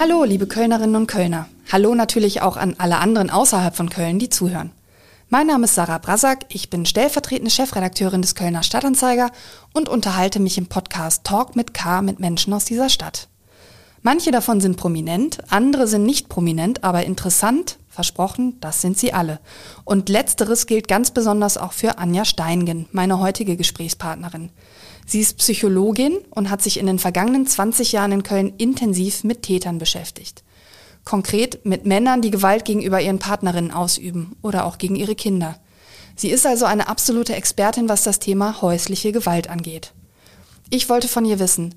Hallo, liebe Kölnerinnen und Kölner. Hallo natürlich auch an alle anderen außerhalb von Köln, die zuhören. Mein Name ist Sarah Brasak, ich bin stellvertretende Chefredakteurin des Kölner Stadtanzeiger und unterhalte mich im Podcast Talk mit K mit Menschen aus dieser Stadt. Manche davon sind prominent, andere sind nicht prominent, aber interessant, versprochen, das sind sie alle. Und letzteres gilt ganz besonders auch für Anja Steingen, meine heutige Gesprächspartnerin. Sie ist Psychologin und hat sich in den vergangenen 20 Jahren in Köln intensiv mit Tätern beschäftigt. Konkret mit Männern, die Gewalt gegenüber ihren Partnerinnen ausüben oder auch gegen ihre Kinder. Sie ist also eine absolute Expertin, was das Thema häusliche Gewalt angeht. Ich wollte von ihr wissen,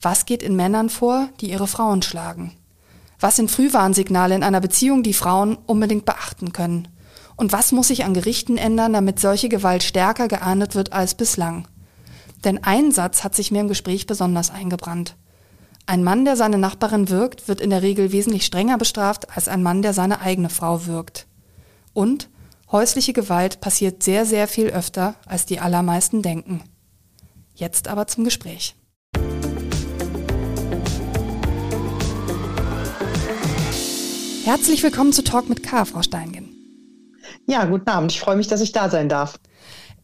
was geht in Männern vor, die ihre Frauen schlagen? Was sind Frühwarnsignale in einer Beziehung, die Frauen unbedingt beachten können? Und was muss sich an Gerichten ändern, damit solche Gewalt stärker geahndet wird als bislang? Denn ein Satz hat sich mir im Gespräch besonders eingebrannt. Ein Mann, der seine Nachbarin wirkt, wird in der Regel wesentlich strenger bestraft als ein Mann, der seine eigene Frau wirkt. Und häusliche Gewalt passiert sehr, sehr viel öfter, als die allermeisten denken. Jetzt aber zum Gespräch. Herzlich willkommen zu Talk mit K, Frau Steingen. Ja, guten Abend. Ich freue mich, dass ich da sein darf.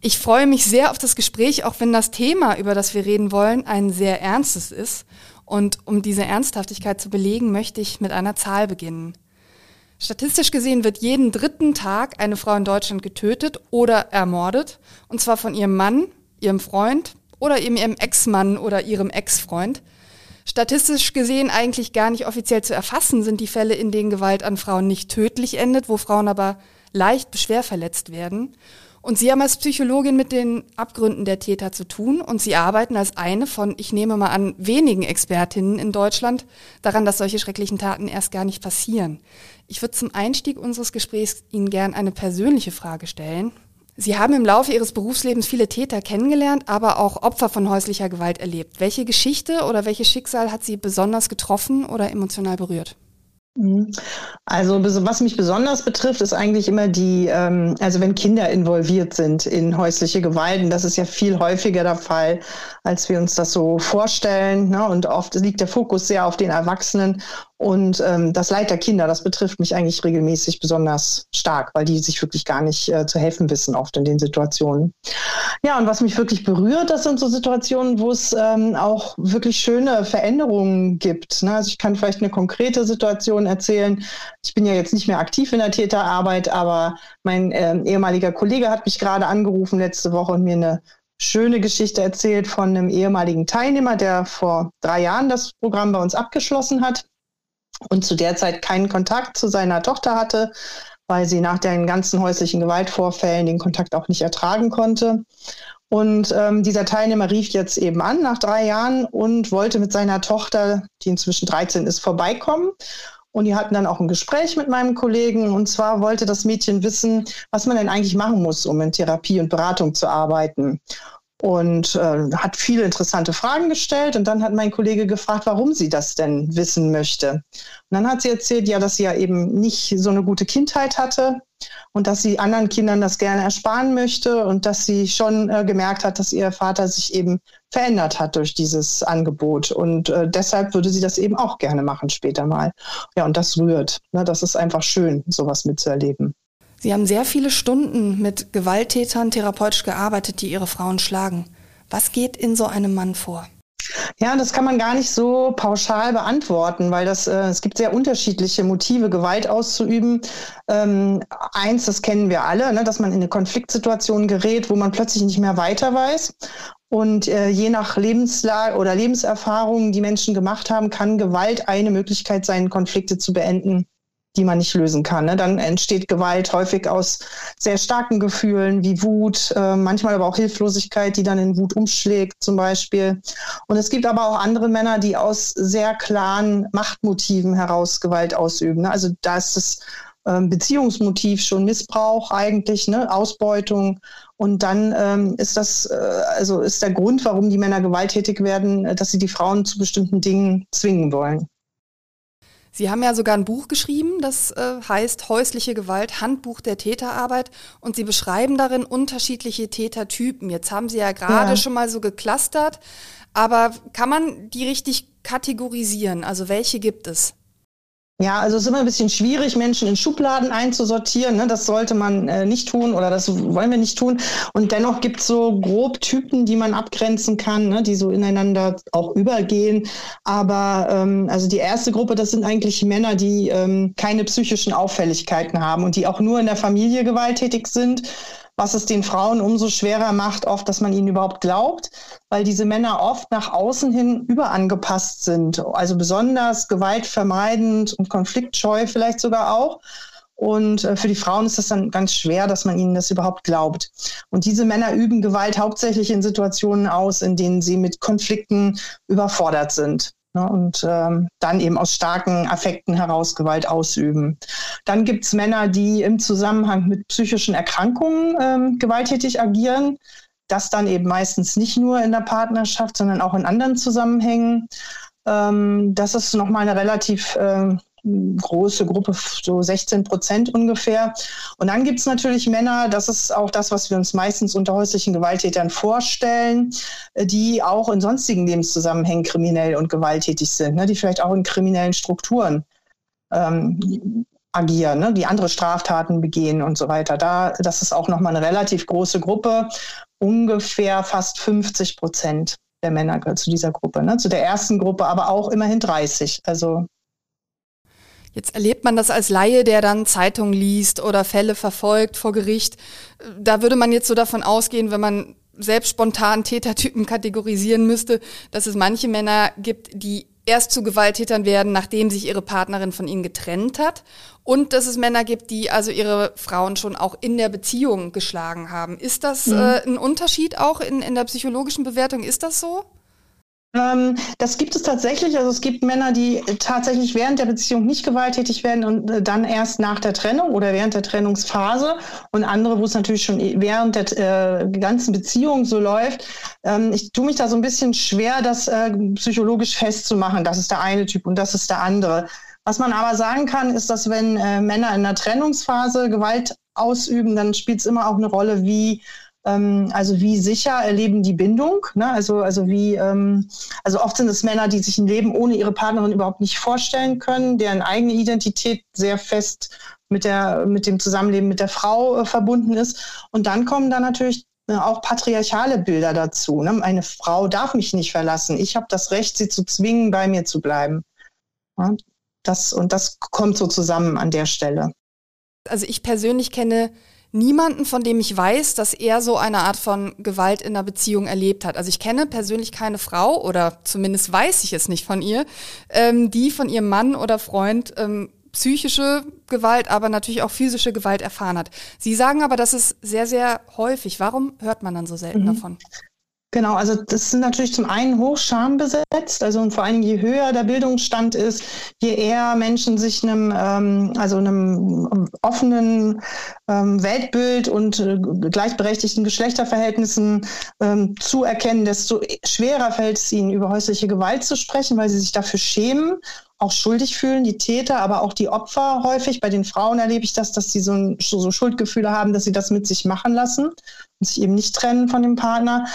Ich freue mich sehr auf das Gespräch, auch wenn das Thema, über das wir reden wollen, ein sehr ernstes ist. Und um diese Ernsthaftigkeit zu belegen, möchte ich mit einer Zahl beginnen. Statistisch gesehen wird jeden dritten Tag eine Frau in Deutschland getötet oder ermordet, und zwar von ihrem Mann, ihrem Freund oder eben ihrem Ex-Mann oder ihrem Ex-Freund. Statistisch gesehen eigentlich gar nicht offiziell zu erfassen sind die Fälle, in denen Gewalt an Frauen nicht tödlich endet, wo Frauen aber leicht schwer verletzt werden. Und Sie haben als Psychologin mit den Abgründen der Täter zu tun und Sie arbeiten als eine von, ich nehme mal an, wenigen Expertinnen in Deutschland daran, dass solche schrecklichen Taten erst gar nicht passieren. Ich würde zum Einstieg unseres Gesprächs Ihnen gern eine persönliche Frage stellen. Sie haben im Laufe Ihres Berufslebens viele Täter kennengelernt, aber auch Opfer von häuslicher Gewalt erlebt. Welche Geschichte oder welches Schicksal hat Sie besonders getroffen oder emotional berührt? Mhm. Also was mich besonders betrifft, ist eigentlich immer die, ähm, also wenn Kinder involviert sind in häusliche Gewalt, und das ist ja viel häufiger der Fall, als wir uns das so vorstellen. Ne? Und oft liegt der Fokus sehr auf den Erwachsenen und ähm, das Leid der Kinder, das betrifft mich eigentlich regelmäßig besonders stark, weil die sich wirklich gar nicht äh, zu helfen wissen, oft in den Situationen. Ja, und was mich wirklich berührt, das sind so Situationen, wo es ähm, auch wirklich schöne Veränderungen gibt. Ne? Also ich kann vielleicht eine konkrete Situation erzählen. Ich bin ja jetzt nicht mehr aktiv in der Täterarbeit, aber mein äh, ehemaliger Kollege hat mich gerade angerufen letzte Woche und mir eine schöne Geschichte erzählt von einem ehemaligen Teilnehmer, der vor drei Jahren das Programm bei uns abgeschlossen hat und zu der Zeit keinen Kontakt zu seiner Tochter hatte, weil sie nach den ganzen häuslichen Gewaltvorfällen den Kontakt auch nicht ertragen konnte. Und ähm, dieser Teilnehmer rief jetzt eben an nach drei Jahren und wollte mit seiner Tochter, die inzwischen 13 ist, vorbeikommen. Und die hatten dann auch ein Gespräch mit meinem Kollegen. Und zwar wollte das Mädchen wissen, was man denn eigentlich machen muss, um in Therapie und Beratung zu arbeiten und äh, hat viele interessante Fragen gestellt. Und dann hat mein Kollege gefragt, warum sie das denn wissen möchte. Und dann hat sie erzählt, ja, dass sie ja eben nicht so eine gute Kindheit hatte und dass sie anderen Kindern das gerne ersparen möchte und dass sie schon äh, gemerkt hat, dass ihr Vater sich eben verändert hat durch dieses Angebot. Und äh, deshalb würde sie das eben auch gerne machen später mal. Ja, und das rührt. Ne? Das ist einfach schön, sowas mitzuerleben. Sie haben sehr viele Stunden mit Gewalttätern therapeutisch gearbeitet, die ihre Frauen schlagen. Was geht in so einem Mann vor? Ja, das kann man gar nicht so pauschal beantworten, weil das, äh, es gibt sehr unterschiedliche Motive, Gewalt auszuüben. Ähm, eins, das kennen wir alle, ne, dass man in eine Konfliktsituation gerät, wo man plötzlich nicht mehr weiter weiß. Und äh, je nach Lebenslage oder Lebenserfahrungen, die Menschen gemacht haben, kann Gewalt eine Möglichkeit sein, Konflikte zu beenden die man nicht lösen kann. Ne? Dann entsteht Gewalt häufig aus sehr starken Gefühlen wie Wut, äh, manchmal aber auch Hilflosigkeit, die dann in Wut umschlägt zum Beispiel. Und es gibt aber auch andere Männer, die aus sehr klaren Machtmotiven heraus Gewalt ausüben. Ne? Also da ist das ähm, Beziehungsmotiv schon Missbrauch eigentlich, ne? Ausbeutung. Und dann ähm, ist das, äh, also ist der Grund, warum die Männer gewalttätig werden, dass sie die Frauen zu bestimmten Dingen zwingen wollen. Sie haben ja sogar ein Buch geschrieben, das äh, heißt Häusliche Gewalt, Handbuch der Täterarbeit. Und Sie beschreiben darin unterschiedliche Tätertypen. Jetzt haben Sie ja gerade ja. schon mal so geklustert. Aber kann man die richtig kategorisieren? Also welche gibt es? Ja, also es ist immer ein bisschen schwierig, Menschen in Schubladen einzusortieren. Ne? Das sollte man äh, nicht tun oder das wollen wir nicht tun. Und dennoch gibt es so grob Typen, die man abgrenzen kann, ne? die so ineinander auch übergehen. Aber ähm, also die erste Gruppe, das sind eigentlich Männer, die ähm, keine psychischen Auffälligkeiten haben und die auch nur in der Familie gewalttätig sind was es den Frauen umso schwerer macht, oft, dass man ihnen überhaupt glaubt, weil diese Männer oft nach außen hin überangepasst sind. Also besonders gewaltvermeidend und konfliktscheu vielleicht sogar auch. Und äh, für die Frauen ist das dann ganz schwer, dass man ihnen das überhaupt glaubt. Und diese Männer üben Gewalt hauptsächlich in Situationen aus, in denen sie mit Konflikten überfordert sind. Ne, und ähm, dann eben aus starken Affekten heraus Gewalt ausüben. Dann gibt es Männer, die im Zusammenhang mit psychischen Erkrankungen ähm, gewalttätig agieren. Das dann eben meistens nicht nur in der Partnerschaft, sondern auch in anderen Zusammenhängen. Ähm, das ist nochmal eine relativ äh, große Gruppe, so 16 Prozent ungefähr. Und dann gibt es natürlich Männer, das ist auch das, was wir uns meistens unter häuslichen Gewalttätern vorstellen, äh, die auch in sonstigen Lebenszusammenhängen kriminell und gewalttätig sind, ne, die vielleicht auch in kriminellen Strukturen ähm, agieren, ne, die andere Straftaten begehen und so weiter. Da, das ist auch nochmal eine relativ große Gruppe, ungefähr fast 50 Prozent der Männer gehört zu dieser Gruppe, ne, zu der ersten Gruppe, aber auch immerhin 30. Also Jetzt erlebt man das als Laie, der dann Zeitungen liest oder Fälle verfolgt vor Gericht. Da würde man jetzt so davon ausgehen, wenn man selbst spontan Tätertypen kategorisieren müsste, dass es manche Männer gibt, die erst zu Gewalttätern werden, nachdem sich ihre Partnerin von ihnen getrennt hat. Und dass es Männer gibt, die also ihre Frauen schon auch in der Beziehung geschlagen haben. Ist das mhm. äh, ein Unterschied auch in, in der psychologischen Bewertung? Ist das so? Ähm, das gibt es tatsächlich. Also es gibt Männer, die tatsächlich während der Beziehung nicht gewalttätig werden und äh, dann erst nach der Trennung oder während der Trennungsphase und andere, wo es natürlich schon während der äh, ganzen Beziehung so läuft. Ähm, ich tue mich da so ein bisschen schwer, das äh, psychologisch festzumachen. Das ist der eine Typ und das ist der andere. Was man aber sagen kann, ist, dass wenn äh, Männer in der Trennungsphase Gewalt ausüben, dann spielt es immer auch eine Rolle, wie also wie sicher erleben die Bindung? Ne? Also, also wie, ähm, also oft sind es Männer, die sich ein Leben ohne ihre Partnerin überhaupt nicht vorstellen können, deren eigene Identität sehr fest mit der, mit dem Zusammenleben mit der Frau äh, verbunden ist. Und dann kommen da natürlich äh, auch patriarchale Bilder dazu. Ne? Eine Frau darf mich nicht verlassen. Ich habe das Recht, sie zu zwingen, bei mir zu bleiben. Ja? Das, und das kommt so zusammen an der Stelle. Also ich persönlich kenne niemanden, von dem ich weiß, dass er so eine Art von Gewalt in einer Beziehung erlebt hat. Also ich kenne persönlich keine Frau oder zumindest weiß ich es nicht von ihr, ähm, die von ihrem Mann oder Freund ähm, psychische Gewalt, aber natürlich auch physische Gewalt erfahren hat. Sie sagen aber, das ist sehr, sehr häufig. Warum hört man dann so selten mhm. davon? Genau, also das sind natürlich zum einen hoch schambesetzt, also und vor allem je höher der Bildungsstand ist, je eher Menschen sich einem, ähm, also einem offenen ähm, Weltbild und äh, gleichberechtigten Geschlechterverhältnissen ähm, zuerkennen, desto schwerer fällt es ihnen, über häusliche Gewalt zu sprechen, weil sie sich dafür schämen auch schuldig fühlen, die Täter, aber auch die Opfer häufig. Bei den Frauen erlebe ich das, dass sie so, ein, so, Schuldgefühle haben, dass sie das mit sich machen lassen und sich eben nicht trennen von dem Partner.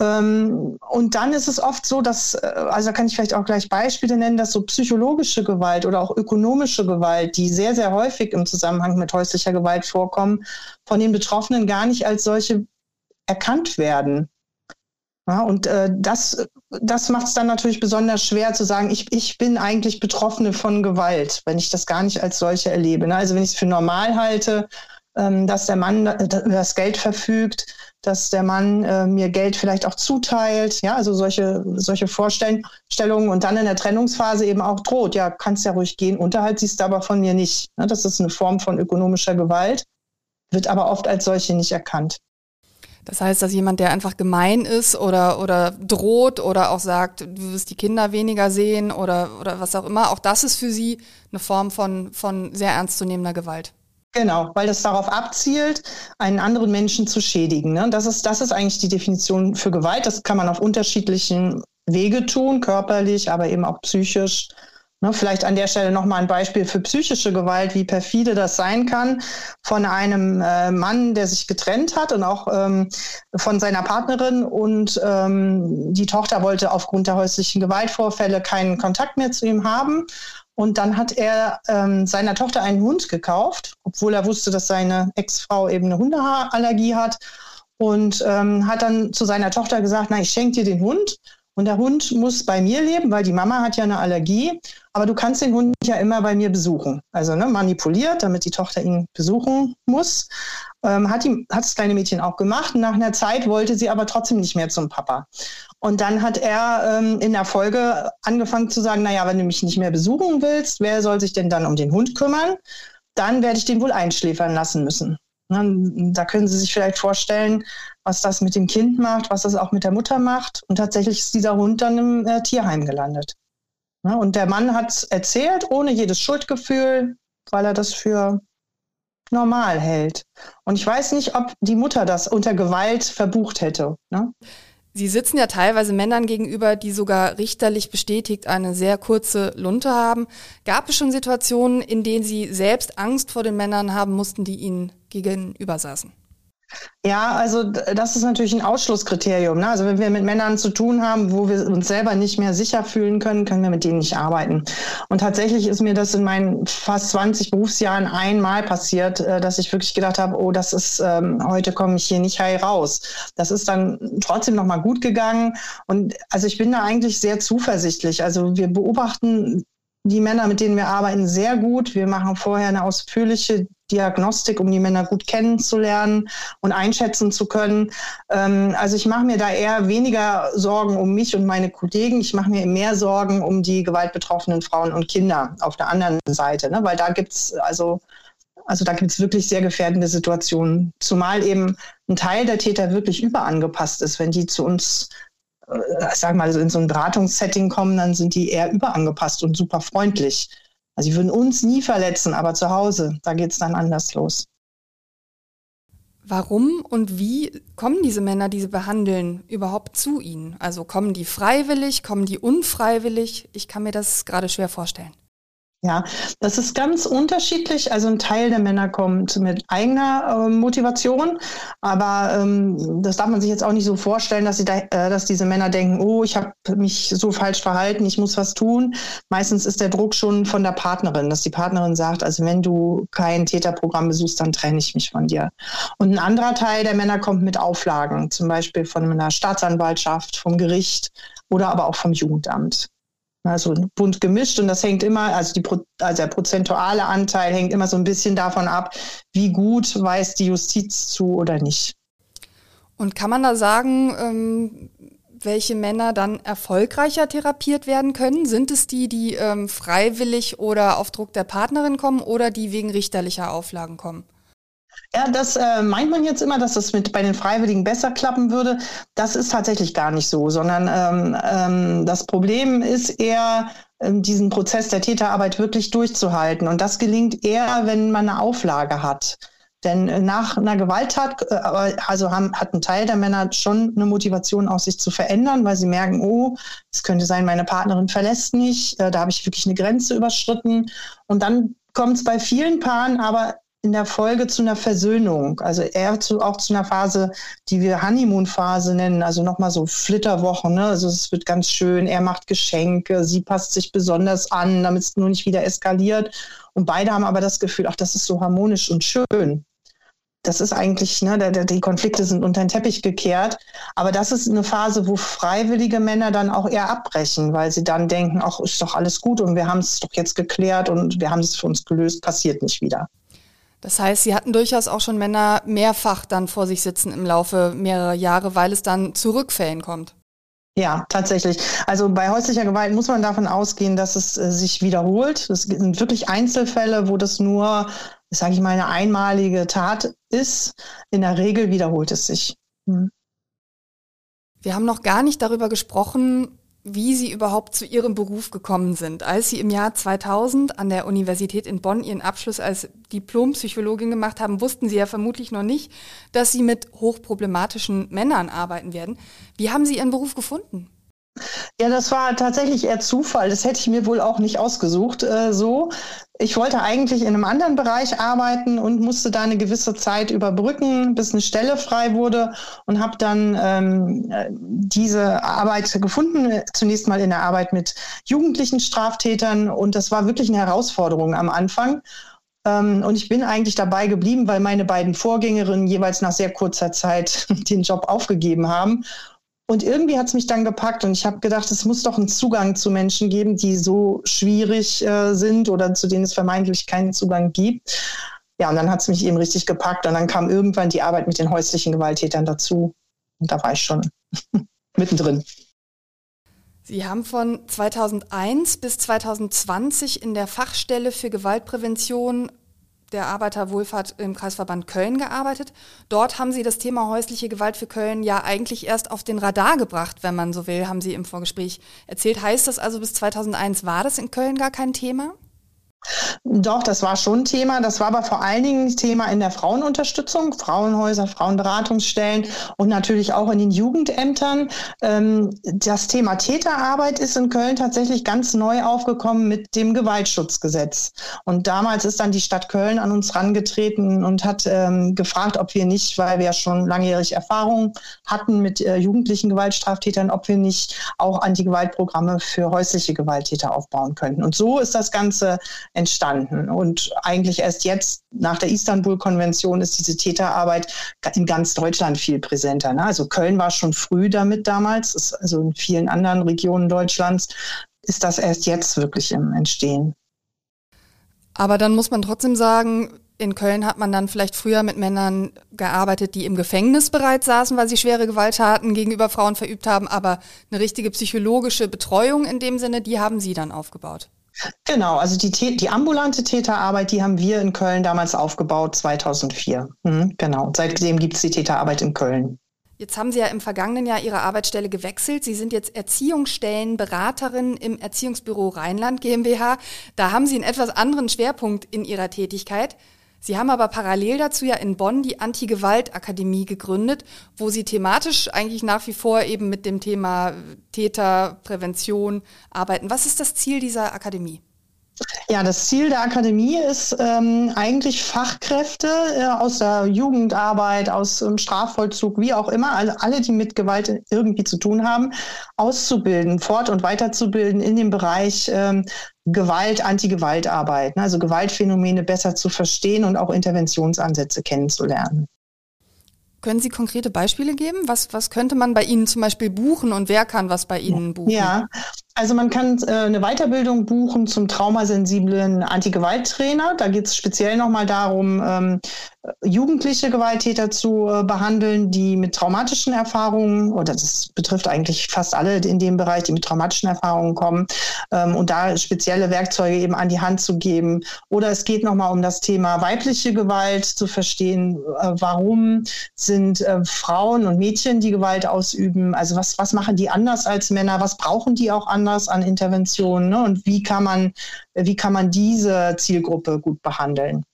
Ähm, und dann ist es oft so, dass, äh, also da kann ich vielleicht auch gleich Beispiele nennen, dass so psychologische Gewalt oder auch ökonomische Gewalt, die sehr, sehr häufig im Zusammenhang mit häuslicher Gewalt vorkommen, von den Betroffenen gar nicht als solche erkannt werden. Ja, und äh, das, das macht es dann natürlich besonders schwer zu sagen, ich, ich bin eigentlich Betroffene von Gewalt, wenn ich das gar nicht als solche erlebe. Ne? Also wenn ich es für normal halte, ähm, dass der Mann über das Geld verfügt, dass der Mann äh, mir Geld vielleicht auch zuteilt, ja, also solche, solche Vorstellungen und dann in der Trennungsphase eben auch droht, ja, kannst ja ruhig gehen, Unterhalt siehst du aber von mir nicht. Ne? Das ist eine Form von ökonomischer Gewalt, wird aber oft als solche nicht erkannt. Das heißt, dass jemand, der einfach gemein ist oder, oder droht oder auch sagt, du wirst die Kinder weniger sehen oder, oder was auch immer, auch das ist für sie eine Form von, von sehr ernstzunehmender Gewalt. Genau, weil das darauf abzielt, einen anderen Menschen zu schädigen. Ne? Das, ist, das ist eigentlich die Definition für Gewalt. Das kann man auf unterschiedlichen Wege tun, körperlich, aber eben auch psychisch. Ne? Vielleicht an der Stelle nochmal ein Beispiel für psychische Gewalt, wie perfide das sein kann, von einem äh, Mann, der sich getrennt hat und auch ähm, von seiner Partnerin und ähm, die Tochter wollte aufgrund der häuslichen Gewaltvorfälle keinen Kontakt mehr zu ihm haben Und dann hat er ähm, seiner Tochter einen Hund gekauft, obwohl er wusste, dass seine Ex-Frau eben eine Hundehaarallergie hat. Und ähm, hat dann zu seiner Tochter gesagt, na, ich schenke dir den Hund. Und der Hund muss bei mir leben, weil die Mama hat ja eine Allergie. Aber du kannst den Hund ja immer bei mir besuchen. Also ne, manipuliert, damit die Tochter ihn besuchen muss. Ähm, hat, die, hat das kleine Mädchen auch gemacht. Nach einer Zeit wollte sie aber trotzdem nicht mehr zum Papa. Und dann hat er ähm, in der Folge angefangen zu sagen, naja, wenn du mich nicht mehr besuchen willst, wer soll sich denn dann um den Hund kümmern? Dann werde ich den wohl einschläfern lassen müssen. Da können Sie sich vielleicht vorstellen, was das mit dem Kind macht, was das auch mit der Mutter macht. Und tatsächlich ist dieser Hund dann im äh, Tierheim gelandet. Und der Mann hat erzählt, ohne jedes Schuldgefühl, weil er das für normal hält. Und ich weiß nicht, ob die Mutter das unter Gewalt verbucht hätte. Ne? Sie sitzen ja teilweise Männern gegenüber, die sogar richterlich bestätigt eine sehr kurze Lunte haben. Gab es schon Situationen, in denen Sie selbst Angst vor den Männern haben mussten, die Ihnen gegenüber saßen? Ja, also das ist natürlich ein Ausschlusskriterium. Ne? Also wenn wir mit Männern zu tun haben, wo wir uns selber nicht mehr sicher fühlen können, können wir mit denen nicht arbeiten. Und tatsächlich ist mir das in meinen fast 20 Berufsjahren einmal passiert, äh, dass ich wirklich gedacht habe, oh, das ist, ähm, heute komme ich hier nicht heil raus. Das ist dann trotzdem nochmal gut gegangen. Und also ich bin da eigentlich sehr zuversichtlich. Also wir beobachten die Männer, mit denen wir arbeiten, sehr gut. Wir machen vorher eine ausführliche Diagnostik, um die Männer gut kennenzulernen und einschätzen zu können. Ähm, also ich mache mir da eher weniger Sorgen um mich und meine Kollegen. Ich mache mir mehr Sorgen um die gewaltbetroffenen Frauen und Kinder auf der anderen Seite, ne? weil da gibt's also also da gibt es wirklich sehr gefährdende Situationen, zumal eben ein Teil der Täter wirklich überangepasst ist. Wenn die zu uns äh, sag mal, in so ein Beratungssetting kommen, dann sind die eher überangepasst und super freundlich. Also sie würden uns nie verletzen, aber zu Hause, da geht es dann anders los. Warum und wie kommen diese Männer, die sie behandeln, überhaupt zu ihnen? Also kommen die freiwillig, kommen die unfreiwillig? Ich kann mir das gerade schwer vorstellen. Ja, das ist ganz unterschiedlich. Also ein Teil der Männer kommt mit eigener äh, Motivation, aber ähm, das darf man sich jetzt auch nicht so vorstellen, dass, sie da, äh, dass diese Männer denken, oh, ich habe mich so falsch verhalten, ich muss was tun. Meistens ist der Druck schon von der Partnerin, dass die Partnerin sagt, also wenn du kein Täterprogramm besuchst, dann trenne ich mich von dir. Und ein anderer Teil der Männer kommt mit Auflagen, zum Beispiel von einer Staatsanwaltschaft, vom Gericht oder aber auch vom Jugendamt. Also bunt gemischt und das hängt immer, also, die, also der prozentuale Anteil hängt immer so ein bisschen davon ab, wie gut weiß die Justiz zu oder nicht. Und kann man da sagen, ähm, welche Männer dann erfolgreicher therapiert werden können? Sind es die, die ähm, freiwillig oder auf Druck der Partnerin kommen oder die wegen richterlicher Auflagen kommen? Ja, das äh, meint man jetzt immer, dass das mit bei den Freiwilligen besser klappen würde. Das ist tatsächlich gar nicht so, sondern ähm, ähm, das Problem ist eher, ähm, diesen Prozess der Täterarbeit wirklich durchzuhalten. Und das gelingt eher, wenn man eine Auflage hat. Denn äh, nach einer Gewalttat, äh, also haben, hat ein Teil der Männer schon eine Motivation, auch sich zu verändern, weil sie merken, oh, es könnte sein, meine Partnerin verlässt mich, äh, da habe ich wirklich eine Grenze überschritten. Und dann kommt es bei vielen Paaren aber in der Folge zu einer Versöhnung, also eher zu, auch zu einer Phase, die wir Honeymoon-Phase nennen, also nochmal so Flitterwochen, ne? also es wird ganz schön, er macht Geschenke, sie passt sich besonders an, damit es nur nicht wieder eskaliert und beide haben aber das Gefühl, ach, das ist so harmonisch und schön. Das ist eigentlich, ne, der, der, die Konflikte sind unter den Teppich gekehrt. Aber das ist eine Phase, wo freiwillige Männer dann auch eher abbrechen, weil sie dann denken, ach, ist doch alles gut und wir haben es doch jetzt geklärt und wir haben es für uns gelöst, passiert nicht wieder. Das heißt, Sie hatten durchaus auch schon Männer mehrfach dann vor sich sitzen im Laufe mehrerer Jahre, weil es dann zu Rückfällen kommt. Ja, tatsächlich. Also bei häuslicher Gewalt muss man davon ausgehen, dass es äh, sich wiederholt. Es sind wirklich Einzelfälle, wo das nur, sage ich mal, eine einmalige Tat ist. In der Regel wiederholt es sich. Hm. Wir haben noch gar nicht darüber gesprochen, wie Sie überhaupt zu Ihrem Beruf gekommen sind. Als Sie im Jahr 2000 an der Universität in Bonn Ihren Abschluss als Diplompsychologin gemacht haben, wussten Sie ja vermutlich noch nicht, dass Sie mit hochproblematischen Männern arbeiten werden. Wie haben Sie Ihren Beruf gefunden? Ja, das war tatsächlich eher Zufall. Das hätte ich mir wohl auch nicht ausgesucht äh, so. Ich wollte eigentlich in einem anderen Bereich arbeiten und musste da eine gewisse Zeit überbrücken, bis eine Stelle frei wurde und habe dann ähm, diese Arbeit gefunden, zunächst mal in der Arbeit mit jugendlichen Straftätern und das war wirklich eine Herausforderung am Anfang. Ähm, und ich bin eigentlich dabei geblieben, weil meine beiden Vorgängerinnen jeweils nach sehr kurzer Zeit den Job aufgegeben haben. Und irgendwie hat es mich dann gepackt und ich habe gedacht, es muss doch einen Zugang zu Menschen geben, die so schwierig äh, sind oder zu denen es vermeintlich keinen Zugang gibt. Ja, und dann hat es mich eben richtig gepackt und dann kam irgendwann die Arbeit mit den häuslichen Gewalttätern dazu. Und da war ich schon mittendrin. Sie haben von 2001 bis 2020 in der Fachstelle für Gewaltprävention der Arbeiterwohlfahrt im Kreisverband Köln gearbeitet. Dort haben Sie das Thema häusliche Gewalt für Köln ja eigentlich erst auf den Radar gebracht, wenn man so will, haben Sie im Vorgespräch erzählt. Heißt das also, bis 2001 war das in Köln gar kein Thema? Doch, das war schon Thema. Das war aber vor allen Dingen Thema in der Frauenunterstützung, Frauenhäuser, Frauenberatungsstellen und natürlich auch in den Jugendämtern. Ähm, das Thema Täterarbeit ist in Köln tatsächlich ganz neu aufgekommen mit dem Gewaltschutzgesetz. Und damals ist dann die Stadt Köln an uns rangetreten und hat ähm, gefragt, ob wir nicht, weil wir ja schon langjährig Erfahrung hatten mit äh, jugendlichen Gewaltstraftätern, ob wir nicht auch Antigewaltprogramme für häusliche Gewalttäter aufbauen könnten. Und so ist das Ganze entstanden. Und eigentlich erst jetzt nach der Istanbul-Konvention ist diese Täterarbeit in ganz Deutschland viel präsenter. Ne? Also Köln war schon früh damit damals, also in vielen anderen Regionen Deutschlands ist das erst jetzt wirklich im Entstehen. Aber dann muss man trotzdem sagen, in Köln hat man dann vielleicht früher mit Männern gearbeitet, die im Gefängnis bereits saßen, weil sie schwere Gewalttaten gegenüber Frauen verübt haben, aber eine richtige psychologische Betreuung in dem Sinne, die haben Sie dann aufgebaut. Genau, also die, die ambulante Täterarbeit, die haben wir in Köln damals aufgebaut, 2004. Mhm, genau, seitdem gibt es die Täterarbeit in Köln. Jetzt haben Sie ja im vergangenen Jahr Ihre Arbeitsstelle gewechselt. Sie sind jetzt Erziehungsstellenberaterin im Erziehungsbüro Rheinland GmbH. Da haben Sie einen etwas anderen Schwerpunkt in Ihrer Tätigkeit. Sie haben aber parallel dazu ja in Bonn die Anti-Gewalt-Akademie gegründet, wo Sie thematisch eigentlich nach wie vor eben mit dem Thema Täterprävention arbeiten. Was ist das Ziel dieser Akademie? Ja, das Ziel der Akademie ist ähm, eigentlich Fachkräfte äh, aus der Jugendarbeit, aus dem Strafvollzug, wie auch immer, alle, alle, die mit Gewalt irgendwie zu tun haben, auszubilden, fort- und weiterzubilden in dem Bereich ähm, Gewalt, Anti-Gewalt-Arbeit, ne? also Gewaltphänomene besser zu verstehen und auch Interventionsansätze kennenzulernen. Können Sie konkrete Beispiele geben? Was, was könnte man bei Ihnen zum Beispiel buchen und wer kann was bei Ihnen buchen? Ja, also man kann äh, eine Weiterbildung buchen zum traumasensiblen Anti-Gewalt-Trainer. Da geht es speziell nochmal darum, ähm, jugendliche Gewalttäter zu äh, behandeln, die mit traumatischen Erfahrungen, oder das betrifft eigentlich fast alle in dem Bereich, die mit traumatischen Erfahrungen kommen, ähm, und da spezielle Werkzeuge eben an die Hand zu geben. Oder es geht nochmal um das Thema weibliche Gewalt, zu verstehen, äh, warum sind äh, Frauen und Mädchen, die Gewalt ausüben, also was, was machen die anders als Männer, was brauchen die auch anders an Interventionen ne? und wie kann man, wie kann man diese Zielgruppe gut behandeln.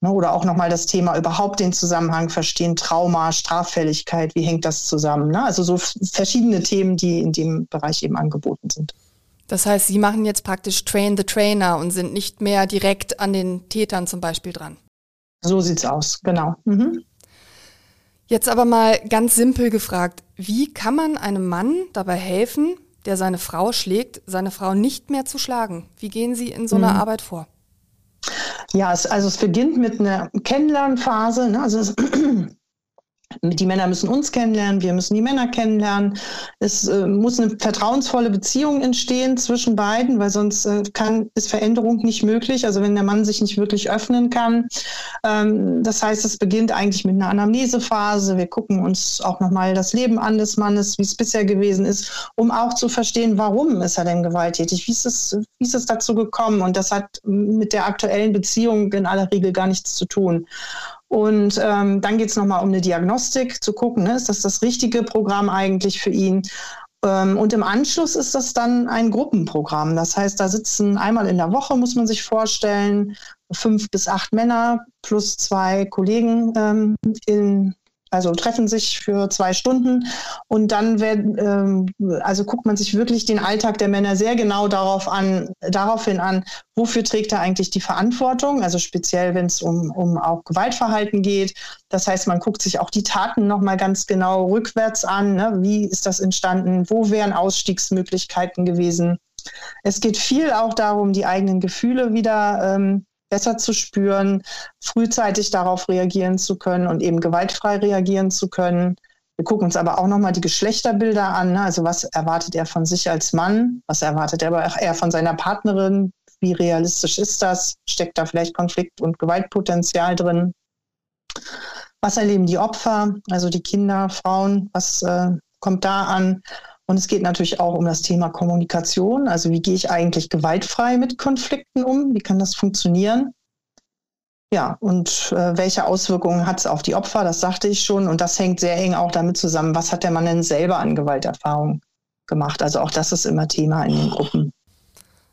Ne, oder auch nochmal das Thema überhaupt den Zusammenhang verstehen, Trauma, Straffälligkeit, wie hängt das zusammen? Ne? Also so verschiedene Themen, die in dem Bereich eben angeboten sind. Das heißt, Sie machen jetzt praktisch Train the Trainer und sind nicht mehr direkt an den Tätern zum Beispiel dran. So sieht's aus, genau. Mhm. Jetzt aber mal ganz simpel gefragt, wie kann man einem Mann dabei helfen, der seine Frau schlägt, seine Frau nicht mehr zu schlagen? Wie gehen Sie in so einer mhm. Arbeit vor? Ja, es, also es beginnt mit einer Kennenlernphase. Ne? Also es, die Männer müssen uns kennenlernen, wir müssen die Männer kennenlernen. Es äh, muss eine vertrauensvolle Beziehung entstehen zwischen beiden, weil sonst äh, kann, ist Veränderung nicht möglich. Also wenn der Mann sich nicht wirklich öffnen kann. Ähm, das heißt, es beginnt eigentlich mit einer Anamnesephase. Wir gucken uns auch nochmal das Leben an des Mannes, wie es bisher gewesen ist, um auch zu verstehen, warum ist er denn gewalttätig? Wie ist es, wie ist es dazu gekommen? Und das hat mit der aktuellen Beziehung in aller Regel gar nichts zu tun. Und ähm, dann geht es nochmal um eine Diagnostik, zu gucken, ne, ist das das richtige Programm eigentlich für ihn? Ähm, und im Anschluss ist das dann ein Gruppenprogramm. Das heißt, da sitzen einmal in der Woche, muss man sich vorstellen, fünf bis acht Männer plus zwei Kollegen ähm, in also treffen sich für zwei Stunden und dann werden, ähm, also guckt man sich wirklich den Alltag der Männer sehr genau darauf an, daraufhin an, wofür trägt er eigentlich die Verantwortung, also speziell wenn es um, um auch Gewaltverhalten geht. Das heißt, man guckt sich auch die Taten nochmal ganz genau rückwärts an. Ne? Wie ist das entstanden? Wo wären Ausstiegsmöglichkeiten gewesen? Es geht viel auch darum, die eigenen Gefühle wieder ähm, besser zu spüren, frühzeitig darauf reagieren zu können und eben gewaltfrei reagieren zu können. Wir gucken uns aber auch nochmal die Geschlechterbilder an. Ne? Also was erwartet er von sich als Mann? Was erwartet er aber auch eher von seiner Partnerin? Wie realistisch ist das? Steckt da vielleicht Konflikt- und Gewaltpotenzial drin? Was erleben die Opfer, also die Kinder, Frauen? Was äh, kommt da an? Und es geht natürlich auch um das Thema Kommunikation. Also wie gehe ich eigentlich gewaltfrei mit Konflikten um? Wie kann das funktionieren? Ja, und äh, welche Auswirkungen hat es auf die Opfer? Das sagte ich schon. Und das hängt sehr eng auch damit zusammen, was hat der Mann denn selber an Gewalterfahrung gemacht? Also auch das ist immer Thema in den Gruppen.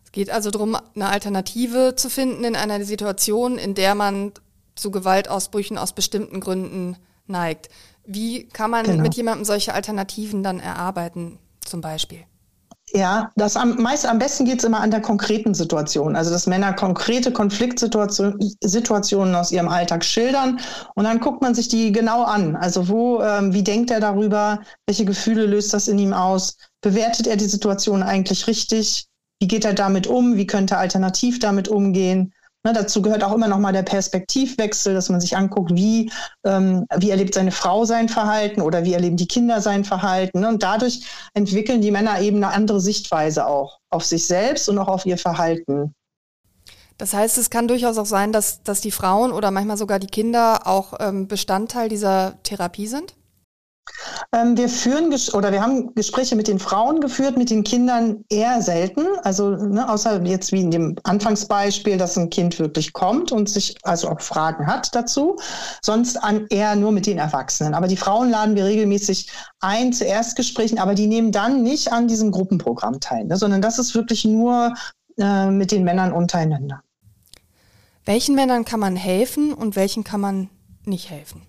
Es geht also darum, eine Alternative zu finden in einer Situation, in der man zu Gewaltausbrüchen aus bestimmten Gründen neigt. Wie kann man genau. mit jemandem solche Alternativen dann erarbeiten, zum Beispiel? Ja, das am, meist, am besten geht es immer an der konkreten Situation. Also, dass Männer konkrete Konfliktsituationen aus ihrem Alltag schildern und dann guckt man sich die genau an. Also, wo, ähm, wie denkt er darüber? Welche Gefühle löst das in ihm aus? Bewertet er die Situation eigentlich richtig? Wie geht er damit um? Wie könnte er alternativ damit umgehen? Ne, dazu gehört auch immer noch mal der Perspektivwechsel, dass man sich anguckt, wie, ähm, wie erlebt seine Frau sein Verhalten oder wie erleben die Kinder sein Verhalten. Ne? Und dadurch entwickeln die Männer eben eine andere Sichtweise auch auf sich selbst und auch auf ihr Verhalten. Das heißt, es kann durchaus auch sein, dass, dass die Frauen oder manchmal sogar die Kinder auch ähm, Bestandteil dieser Therapie sind? Ähm, wir führen oder wir haben Gespräche mit den Frauen geführt, mit den Kindern eher selten. Also ne, außer jetzt wie in dem Anfangsbeispiel, dass ein Kind wirklich kommt und sich also auch Fragen hat dazu. Sonst an, eher nur mit den Erwachsenen. Aber die Frauen laden wir regelmäßig ein zu Erstgesprächen, aber die nehmen dann nicht an diesem Gruppenprogramm teil, ne, sondern das ist wirklich nur äh, mit den Männern untereinander. Welchen Männern kann man helfen und welchen kann man nicht helfen?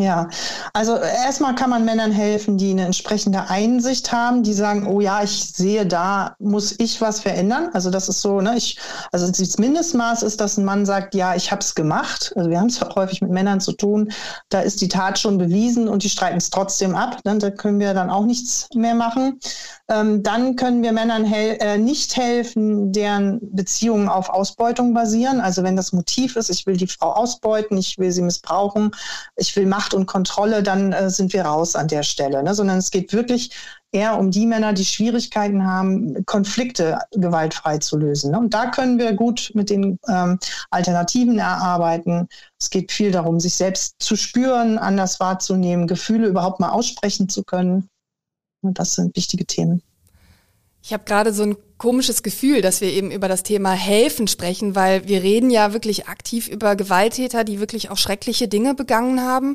Ja, also erstmal kann man Männern helfen, die eine entsprechende Einsicht haben, die sagen, oh ja, ich sehe, da muss ich was verändern. Also das ist so, ne, ich, also das Mindestmaß ist, dass ein Mann sagt, ja, ich habe es gemacht. Also wir haben es häufig mit Männern zu tun, da ist die Tat schon bewiesen und die streiten es trotzdem ab. Ne? Da können wir dann auch nichts mehr machen. Ähm, dann können wir Männern hel äh, nicht helfen, deren Beziehungen auf Ausbeutung basieren. Also wenn das Motiv ist, ich will die Frau ausbeuten, ich will sie missbrauchen, ich will Macht Macht und Kontrolle, dann äh, sind wir raus an der Stelle. Ne? Sondern es geht wirklich eher um die Männer, die Schwierigkeiten haben, Konflikte gewaltfrei zu lösen. Ne? Und da können wir gut mit den ähm, Alternativen erarbeiten. Es geht viel darum, sich selbst zu spüren, anders wahrzunehmen, Gefühle überhaupt mal aussprechen zu können. Und das sind wichtige Themen. Ich habe gerade so ein komisches Gefühl, dass wir eben über das Thema helfen sprechen, weil wir reden ja wirklich aktiv über Gewalttäter, die wirklich auch schreckliche Dinge begangen haben.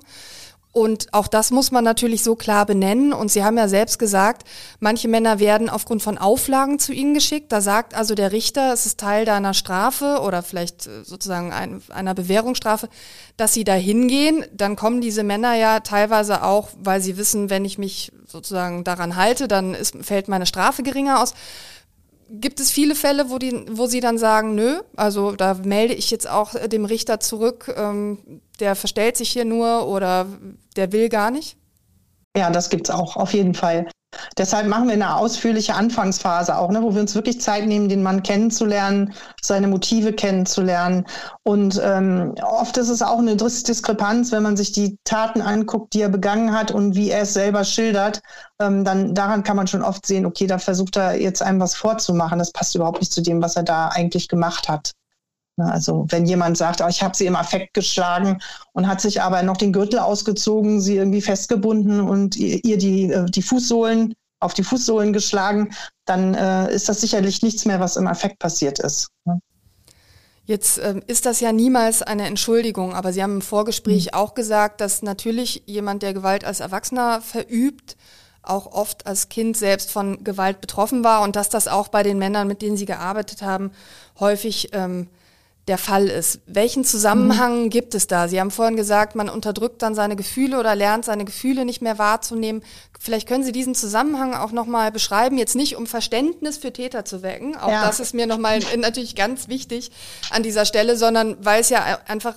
Und auch das muss man natürlich so klar benennen. Und Sie haben ja selbst gesagt, manche Männer werden aufgrund von Auflagen zu Ihnen geschickt. Da sagt also der Richter, es ist Teil deiner Strafe oder vielleicht äh, sozusagen ein, einer Bewährungsstrafe, dass Sie da hingehen. Dann kommen diese Männer ja teilweise auch, weil sie wissen, wenn ich mich sozusagen daran halte, dann ist, fällt meine Strafe geringer aus. Gibt es viele Fälle, wo, die, wo Sie dann sagen, nö, also da melde ich jetzt auch dem Richter zurück, ähm, der verstellt sich hier nur oder der will gar nicht? Ja, das gibt es auch, auf jeden Fall. Deshalb machen wir eine ausführliche Anfangsphase auch, ne, wo wir uns wirklich Zeit nehmen, den Mann kennenzulernen, seine Motive kennenzulernen. Und ähm, oft ist es auch eine Diskrepanz, wenn man sich die Taten anguckt, die er begangen hat und wie er es selber schildert. Ähm, dann daran kann man schon oft sehen, okay, da versucht er jetzt einem was vorzumachen. Das passt überhaupt nicht zu dem, was er da eigentlich gemacht hat. Ne, also wenn jemand sagt, oh, ich habe sie im Affekt geschlagen und hat sich aber noch den Gürtel ausgezogen, sie irgendwie festgebunden und ihr die, äh, die Fußsohlen auf die Fußsohlen geschlagen, dann äh, ist das sicherlich nichts mehr, was im Affekt passiert ist. Ne? Jetzt ähm, ist das ja niemals eine Entschuldigung, aber Sie haben im Vorgespräch mhm. auch gesagt, dass natürlich jemand, der Gewalt als Erwachsener verübt, auch oft als Kind selbst von Gewalt betroffen war und dass das auch bei den Männern, mit denen Sie gearbeitet haben, häufig ähm, der Fall ist. Welchen Zusammenhang mhm. gibt es da? Sie haben vorhin gesagt, man unterdrückt dann seine Gefühle oder lernt seine Gefühle nicht mehr wahrzunehmen. Vielleicht können Sie diesen Zusammenhang auch nochmal beschreiben, jetzt nicht um Verständnis für Täter zu wecken, auch ja. das ist mir nochmal natürlich ganz wichtig an dieser Stelle, sondern weil es ja einfach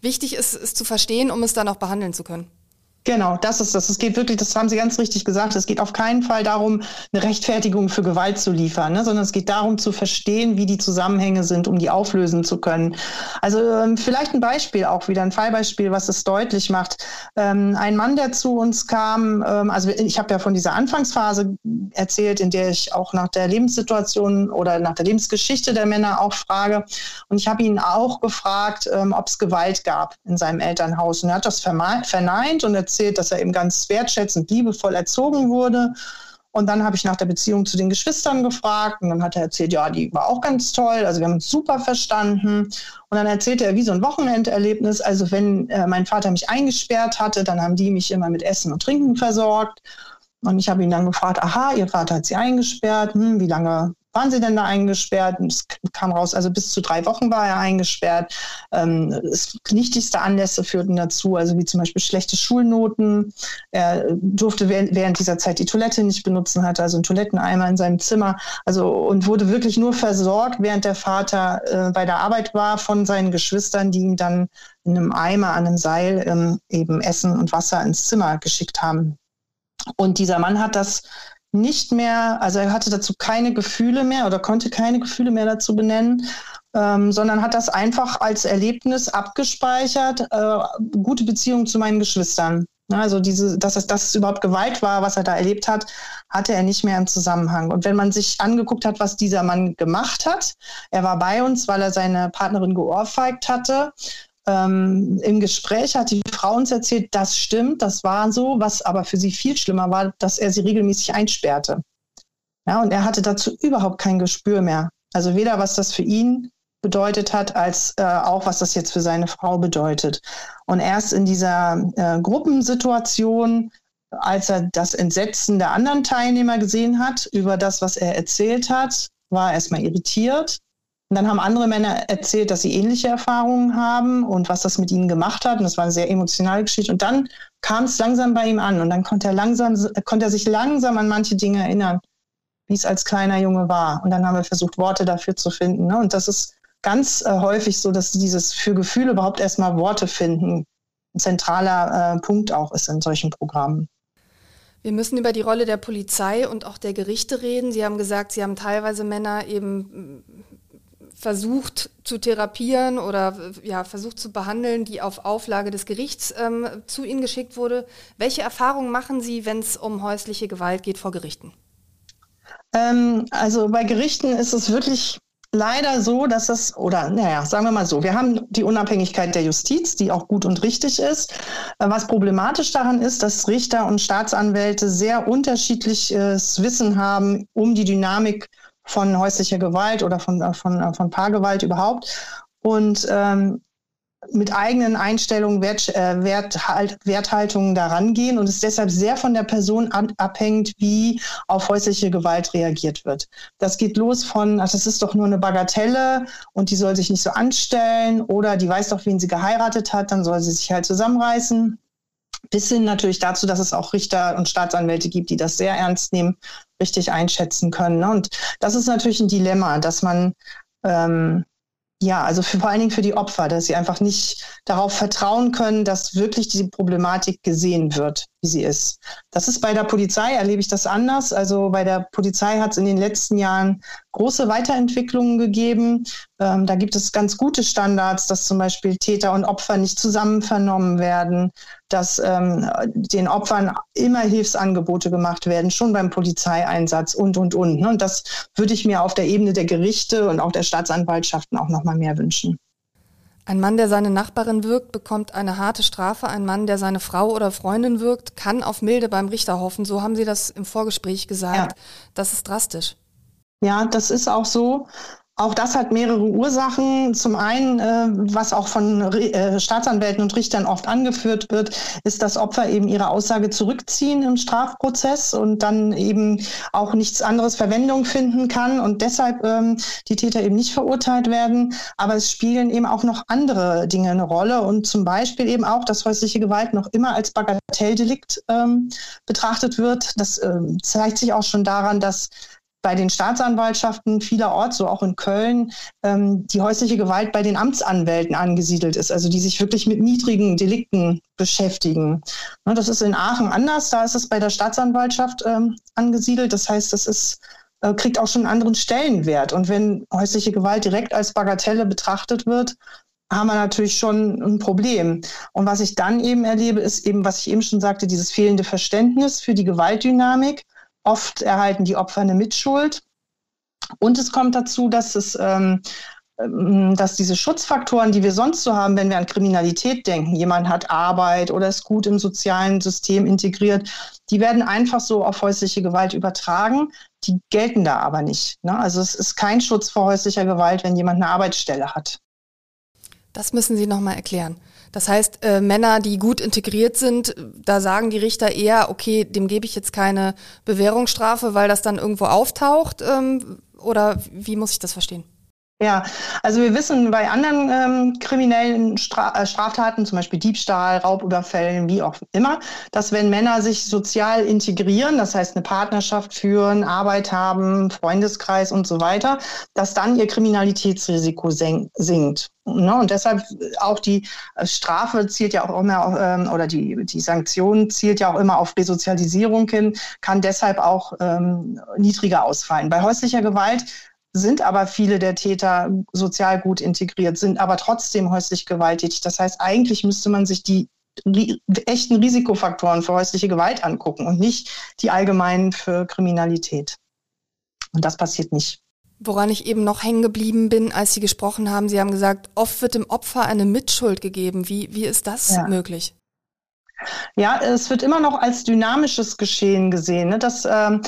wichtig ist, es zu verstehen, um es dann auch behandeln zu können. Genau, das ist das. Es geht wirklich, das haben Sie ganz richtig gesagt, es geht auf keinen Fall darum, eine Rechtfertigung für Gewalt zu liefern, ne, sondern es geht darum zu verstehen, wie die Zusammenhänge sind, um die auflösen zu können. Also ähm, vielleicht ein Beispiel auch wieder, ein Fallbeispiel, was es deutlich macht. Ähm, ein Mann, der zu uns kam, ähm, also ich habe ja von dieser Anfangsphase erzählt, in der ich auch nach der Lebenssituation oder nach der Lebensgeschichte der Männer auch frage. Und ich habe ihn auch gefragt, ähm, ob es Gewalt gab in seinem Elternhaus. Und er hat das verneint und erzählt, erzählt, dass er eben ganz wertschätzend, liebevoll erzogen wurde. Und dann habe ich nach der Beziehung zu den Geschwistern gefragt und dann hat er erzählt, ja, die war auch ganz toll, also wir haben uns super verstanden. Und dann erzählte er wie so ein Wochenenderlebnis, also wenn äh, mein Vater mich eingesperrt hatte, dann haben die mich immer mit Essen und Trinken versorgt. Und ich habe ihn dann gefragt, aha, Ihr Vater hat Sie eingesperrt, hm, wie lange waren Sie denn da eingesperrt? Es kam raus, also bis zu drei Wochen war er eingesperrt. Ähm, es, nichtigste Anlässe führten dazu, also wie zum Beispiel schlechte Schulnoten. Er durfte während, während dieser Zeit die Toilette nicht benutzen, hatte also einen Toiletteneimer in seinem Zimmer. Also und wurde wirklich nur versorgt, während der Vater äh, bei der Arbeit war von seinen Geschwistern, die ihm dann in einem Eimer an einem Seil ähm, eben Essen und Wasser ins Zimmer geschickt haben. Und dieser Mann hat das nicht mehr, also er hatte dazu keine Gefühle mehr oder konnte keine Gefühle mehr dazu benennen, ähm, sondern hat das einfach als Erlebnis abgespeichert, äh, gute Beziehung zu meinen Geschwistern. Also diese, dass es, dass es überhaupt Gewalt war, was er da erlebt hat, hatte er nicht mehr im Zusammenhang. Und wenn man sich angeguckt hat, was dieser Mann gemacht hat, er war bei uns, weil er seine Partnerin geohrfeigt hatte ähm, Im Gespräch hat die Frau uns erzählt, das stimmt, das war so, was aber für sie viel schlimmer war, dass er sie regelmäßig einsperrte. Ja, und er hatte dazu überhaupt kein Gespür mehr. Also weder was das für ihn bedeutet hat, als äh, auch was das jetzt für seine Frau bedeutet. Und erst in dieser äh, Gruppensituation, als er das Entsetzen der anderen Teilnehmer gesehen hat über das, was er erzählt hat, war er erstmal irritiert und dann haben andere Männer erzählt, dass sie ähnliche Erfahrungen haben und was das mit ihnen gemacht hat. Und das war eine sehr emotionale Geschichte. Und dann kam es langsam bei ihm an und dann konnte er langsam, konnte er sich langsam an manche Dinge erinnern, wie es als kleiner Junge war. Und dann haben wir versucht, Worte dafür zu finden. Ne? Und das ist ganz äh, häufig so, dass dieses für Gefühle überhaupt erstmal Worte finden ein zentraler äh, Punkt auch ist in solchen Programmen. Wir müssen über die Rolle der Polizei und auch der Gerichte reden. Sie haben gesagt, Sie haben teilweise Männer eben versucht zu therapieren oder ja, versucht zu behandeln, die auf Auflage des Gerichts ähm, zu Ihnen geschickt wurde. Welche Erfahrungen machen Sie, wenn es um häusliche Gewalt geht vor Gerichten? Ähm, also bei Gerichten ist es wirklich leider so, dass es, oder naja, sagen wir mal so, wir haben die Unabhängigkeit der Justiz, die auch gut und richtig ist. Äh, was problematisch daran ist, dass Richter und Staatsanwälte sehr unterschiedliches Wissen haben um die Dynamik von häuslicher Gewalt oder von, äh, von, äh, von Paargewalt überhaupt. Und ähm, mit eigenen Einstellungen, Wert, äh, Werthalt, Werthaltungen daran gehen und es deshalb sehr von der Person abhängt, wie auf häusliche Gewalt reagiert wird. Das geht los von, ach, das ist doch nur eine Bagatelle und die soll sich nicht so anstellen oder die weiß doch, wen sie geheiratet hat, dann soll sie sich halt zusammenreißen bis hin natürlich dazu, dass es auch Richter und Staatsanwälte gibt, die das sehr ernst nehmen, richtig einschätzen können. Ne? Und das ist natürlich ein Dilemma, dass man ähm, ja, also für, vor allen Dingen für die Opfer, dass sie einfach nicht darauf vertrauen können, dass wirklich diese Problematik gesehen wird, wie sie ist. Das ist bei der Polizei, erlebe ich das anders. Also bei der Polizei hat es in den letzten Jahren große Weiterentwicklungen gegeben. Ähm, da gibt es ganz gute Standards, dass zum Beispiel Täter und Opfer nicht zusammen vernommen werden, dass ähm, den Opfern immer Hilfsangebote gemacht werden, schon beim Polizeieinsatz und, und, und. Ne? Und das würde ich mir auf der Ebene der Gerichte und auch der Staatsanwaltschaften auch nochmal mehr wünschen. Ein Mann, der seine Nachbarin wirkt, bekommt eine harte Strafe. Ein Mann, der seine Frau oder Freundin wirkt, kann auf Milde beim Richter hoffen. So haben Sie das im Vorgespräch gesagt. Ja. Das ist drastisch. Ja, das ist auch so. Auch das hat mehrere Ursachen. Zum einen, äh, was auch von äh, Staatsanwälten und Richtern oft angeführt wird, ist, dass Opfer eben ihre Aussage zurückziehen im Strafprozess und dann eben auch nichts anderes Verwendung finden kann und deshalb ähm, die Täter eben nicht verurteilt werden. Aber es spielen eben auch noch andere Dinge eine Rolle und zum Beispiel eben auch, dass häusliche Gewalt noch immer als Bagatelldelikt ähm, betrachtet wird. Das ähm, zeigt sich auch schon daran, dass bei den Staatsanwaltschaften vielerorts, so auch in Köln, ähm, die häusliche Gewalt bei den Amtsanwälten angesiedelt ist, also die sich wirklich mit niedrigen Delikten beschäftigen. Ne, das ist in Aachen anders, da ist es bei der Staatsanwaltschaft ähm, angesiedelt. Das heißt, das ist äh, kriegt auch schon einen anderen Stellenwert. Und wenn häusliche Gewalt direkt als Bagatelle betrachtet wird, haben wir natürlich schon ein Problem. Und was ich dann eben erlebe, ist eben, was ich eben schon sagte, dieses fehlende Verständnis für die Gewaltdynamik Oft erhalten die Opfer eine Mitschuld. Und es kommt dazu, dass es ähm, ähm, dass diese Schutzfaktoren, die wir sonst so haben, wenn wir an Kriminalität denken, jemand hat Arbeit oder ist gut im sozialen System integriert, die werden einfach so auf häusliche Gewalt übertragen. Die gelten da aber nicht. Ne? Also es ist kein Schutz vor häuslicher Gewalt, wenn jemand eine Arbeitsstelle hat. Das müssen Sie nochmal erklären. Das heißt, äh, Männer, die gut integriert sind, da sagen die Richter eher, okay, dem gebe ich jetzt keine Bewährungsstrafe, weil das dann irgendwo auftaucht. Ähm, oder wie muss ich das verstehen? Ja, also wir wissen bei anderen ähm, kriminellen Stra äh, Straftaten, zum Beispiel Diebstahl, Raubüberfällen, wie auch immer, dass wenn Männer sich sozial integrieren, das heißt eine Partnerschaft führen, Arbeit haben, Freundeskreis und so weiter, dass dann ihr Kriminalitätsrisiko sinkt. Ne? Und deshalb auch die äh, Strafe zielt ja auch immer auf, ähm, oder die, die Sanktion zielt ja auch immer auf Resozialisierung hin, kann deshalb auch ähm, niedriger ausfallen. Bei häuslicher Gewalt sind aber viele der Täter sozial gut integriert, sind aber trotzdem häuslich gewalttätig. Das heißt, eigentlich müsste man sich die echten Risikofaktoren für häusliche Gewalt angucken und nicht die allgemeinen für Kriminalität. Und das passiert nicht. Woran ich eben noch hängen geblieben bin, als Sie gesprochen haben, Sie haben gesagt, oft wird dem Opfer eine Mitschuld gegeben. Wie, wie ist das ja. möglich? Ja, es wird immer noch als dynamisches Geschehen gesehen. Ne? Das, ähm,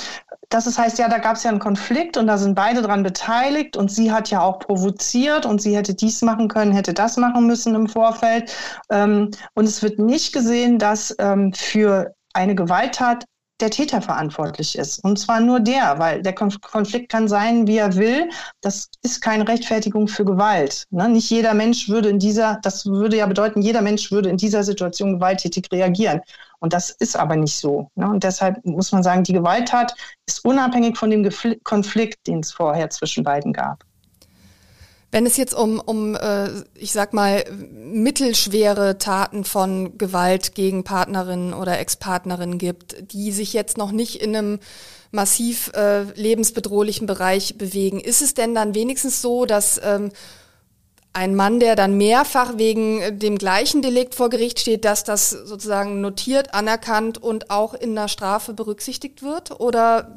das ist, heißt, ja, da gab es ja einen Konflikt und da sind beide dran beteiligt und sie hat ja auch provoziert und sie hätte dies machen können, hätte das machen müssen im Vorfeld. Ähm, und es wird nicht gesehen, dass ähm, für eine Gewalttat der Täter verantwortlich ist. Und zwar nur der, weil der Konflikt kann sein, wie er will. Das ist keine Rechtfertigung für Gewalt. Ne? Nicht jeder Mensch würde in dieser, das würde ja bedeuten, jeder Mensch würde in dieser Situation gewalttätig reagieren. Und das ist aber nicht so. Ne? Und deshalb muss man sagen, die Gewalttat ist unabhängig von dem Konflikt, den es vorher zwischen beiden gab. Wenn es jetzt um, um äh, ich sag mal, mittelschwere Taten von Gewalt gegen Partnerinnen oder Ex-Partnerinnen gibt, die sich jetzt noch nicht in einem massiv äh, lebensbedrohlichen Bereich bewegen, ist es denn dann wenigstens so, dass ähm, ein Mann, der dann mehrfach wegen dem gleichen Delikt vor Gericht steht, dass das sozusagen notiert, anerkannt und auch in der Strafe berücksichtigt wird? Oder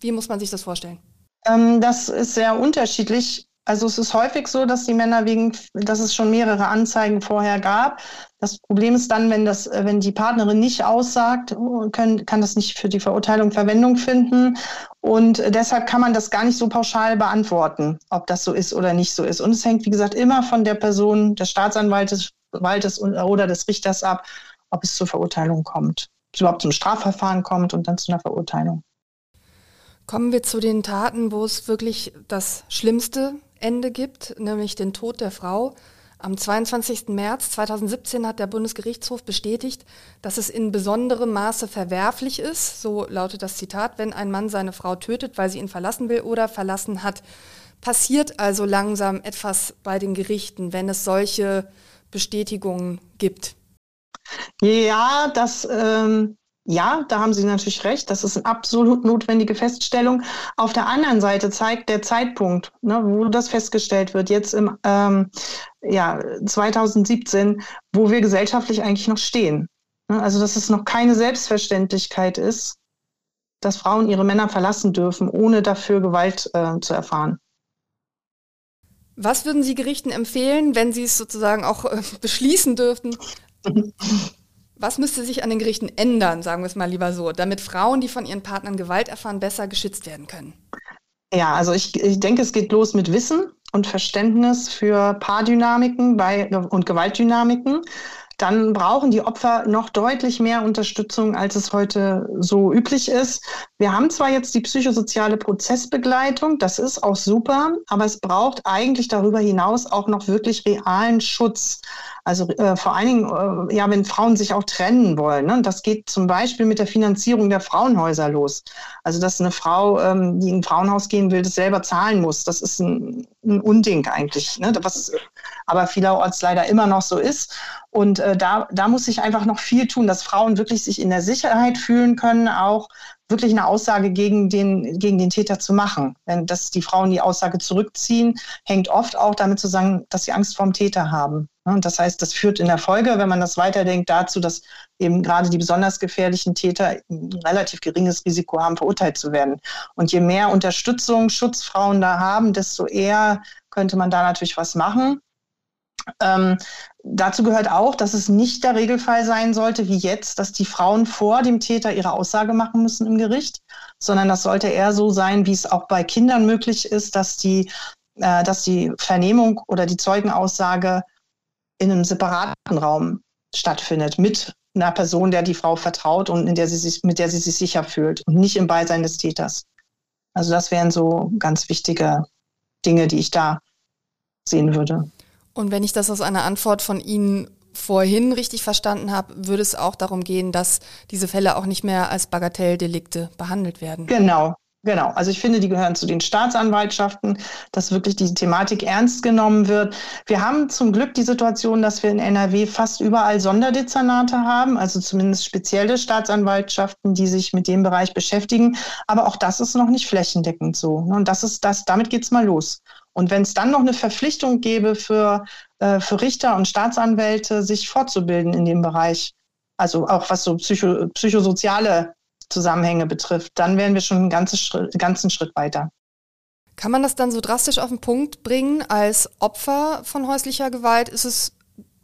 wie muss man sich das vorstellen? Ähm, das ist sehr unterschiedlich. Also es ist häufig so, dass die Männer wegen, dass es schon mehrere Anzeigen vorher gab. Das Problem ist dann, wenn das, wenn die Partnerin nicht aussagt, können, kann das nicht für die Verurteilung Verwendung finden. Und deshalb kann man das gar nicht so pauschal beantworten, ob das so ist oder nicht so ist. Und es hängt, wie gesagt, immer von der Person, des Staatsanwaltes Waltes oder des Richters ab, ob es zur Verurteilung kommt, überhaupt zum Strafverfahren kommt und dann zu einer Verurteilung. Kommen wir zu den Taten, wo es wirklich das Schlimmste Ende gibt, nämlich den Tod der Frau. Am 22. März 2017 hat der Bundesgerichtshof bestätigt, dass es in besonderem Maße verwerflich ist, so lautet das Zitat, wenn ein Mann seine Frau tötet, weil sie ihn verlassen will oder verlassen hat. Passiert also langsam etwas bei den Gerichten, wenn es solche Bestätigungen gibt? Ja, das ähm, ja, da haben Sie natürlich recht. Das ist eine absolut notwendige Feststellung. Auf der anderen Seite zeigt der Zeitpunkt, ne, wo das festgestellt wird, jetzt im ähm, ja, 2017, wo wir gesellschaftlich eigentlich noch stehen. Ne, also, dass es noch keine Selbstverständlichkeit ist, dass Frauen ihre Männer verlassen dürfen, ohne dafür Gewalt äh, zu erfahren. Was würden Sie Gerichten empfehlen, wenn Sie es sozusagen auch äh, beschließen dürften? Was müsste sich an den Gerichten ändern, sagen wir es mal lieber so, damit Frauen, die von ihren Partnern Gewalt erfahren, besser geschützt werden können? Ja, also ich, ich denke, es geht los mit Wissen und Verständnis für Paardynamiken bei, und Gewaltdynamiken dann brauchen die Opfer noch deutlich mehr Unterstützung, als es heute so üblich ist. Wir haben zwar jetzt die psychosoziale Prozessbegleitung, das ist auch super, aber es braucht eigentlich darüber hinaus auch noch wirklich realen Schutz. Also äh, vor allen Dingen, äh, ja, wenn Frauen sich auch trennen wollen. Ne? Das geht zum Beispiel mit der Finanzierung der Frauenhäuser los. Also dass eine Frau, ähm, die in ein Frauenhaus gehen will, das selber zahlen muss. Das ist ein, ein Unding eigentlich, ne? was aber vielerorts leider immer noch so ist. Und äh, da, da muss sich einfach noch viel tun, dass Frauen wirklich sich in der Sicherheit fühlen können, auch wirklich eine Aussage gegen den, gegen den Täter zu machen. Wenn dass die Frauen die Aussage zurückziehen, hängt oft auch damit zusammen, dass sie Angst vor dem Täter haben. Und das heißt, das führt in der Folge, wenn man das weiterdenkt, dazu, dass eben gerade die besonders gefährlichen Täter ein relativ geringes Risiko haben, verurteilt zu werden. Und je mehr Unterstützung Schutzfrauen da haben, desto eher könnte man da natürlich was machen. Ähm, dazu gehört auch, dass es nicht der Regelfall sein sollte, wie jetzt, dass die Frauen vor dem Täter ihre Aussage machen müssen im Gericht, sondern das sollte eher so sein, wie es auch bei Kindern möglich ist, dass die, äh, dass die Vernehmung oder die Zeugenaussage in einem separaten Raum stattfindet mit einer Person, der die Frau vertraut und der sich, mit der sie sich sicher fühlt und nicht im Beisein des Täters. Also das wären so ganz wichtige Dinge, die ich da sehen würde. Und wenn ich das aus einer Antwort von Ihnen vorhin richtig verstanden habe, würde es auch darum gehen, dass diese Fälle auch nicht mehr als Bagatelldelikte behandelt werden. Genau, Genau, also ich finde, die gehören zu den Staatsanwaltschaften, dass wirklich diese Thematik ernst genommen wird. Wir haben zum Glück die Situation, dass wir in NRW fast überall Sonderdezernate haben, also zumindest spezielle Staatsanwaltschaften, die sich mit dem Bereich beschäftigen. Aber auch das ist noch nicht flächendeckend so. Und das ist das, damit geht's mal los. Und wenn es dann noch eine Verpflichtung gäbe für, äh, für Richter und Staatsanwälte, sich fortzubilden in dem Bereich, also auch was so psycho, psychosoziale Zusammenhänge betrifft, dann wären wir schon einen ganzen Schritt, ganzen Schritt weiter. Kann man das dann so drastisch auf den Punkt bringen? Als Opfer von häuslicher Gewalt ist es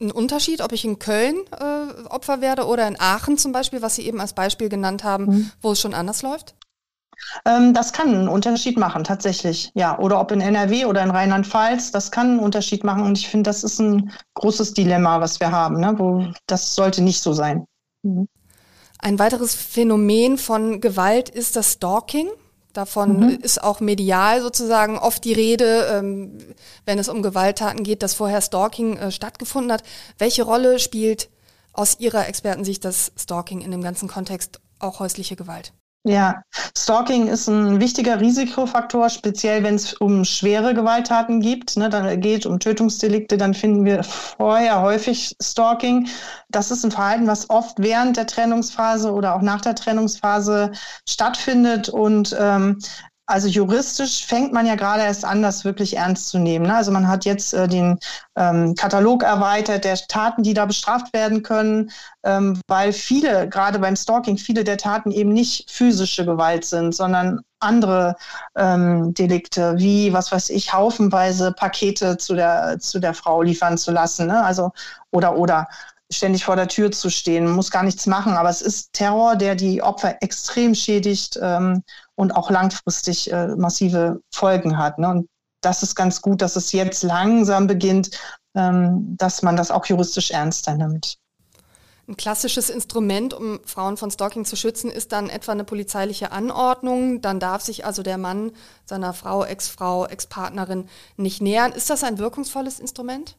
ein Unterschied, ob ich in Köln äh, Opfer werde oder in Aachen zum Beispiel, was Sie eben als Beispiel genannt haben, mhm. wo es schon anders läuft? Ähm, das kann einen Unterschied machen, tatsächlich. Ja, oder ob in NRW oder in Rheinland-Pfalz, das kann einen Unterschied machen. Und ich finde, das ist ein großes Dilemma, was wir haben. Ne? Wo, das sollte nicht so sein. Mhm. Ein weiteres Phänomen von Gewalt ist das Stalking. Davon mhm. ist auch medial sozusagen oft die Rede, ähm, wenn es um Gewalttaten geht, dass vorher Stalking äh, stattgefunden hat. Welche Rolle spielt aus Ihrer Expertensicht das Stalking in dem ganzen Kontext auch häusliche Gewalt? Ja, Stalking ist ein wichtiger Risikofaktor, speziell wenn es um schwere Gewalttaten geht, ne, dann geht um Tötungsdelikte, dann finden wir vorher häufig Stalking. Das ist ein Verhalten, was oft während der Trennungsphase oder auch nach der Trennungsphase stattfindet und ähm, also juristisch fängt man ja gerade erst an, das wirklich ernst zu nehmen. Ne? Also man hat jetzt äh, den ähm, Katalog erweitert der Taten, die da bestraft werden können, ähm, weil viele, gerade beim Stalking, viele der Taten eben nicht physische Gewalt sind, sondern andere ähm, Delikte, wie, was weiß ich, haufenweise Pakete zu der, zu der Frau liefern zu lassen. Ne? Also, oder, oder ständig vor der Tür zu stehen, muss gar nichts machen, aber es ist Terror, der die Opfer extrem schädigt ähm, und auch langfristig äh, massive Folgen hat. Ne? Und das ist ganz gut, dass es jetzt langsam beginnt, ähm, dass man das auch juristisch ernster nimmt. Ein klassisches Instrument, um Frauen von Stalking zu schützen, ist dann etwa eine polizeiliche Anordnung. Dann darf sich also der Mann seiner Frau, Ex-Frau, Ex-Partnerin nicht nähern. Ist das ein wirkungsvolles Instrument?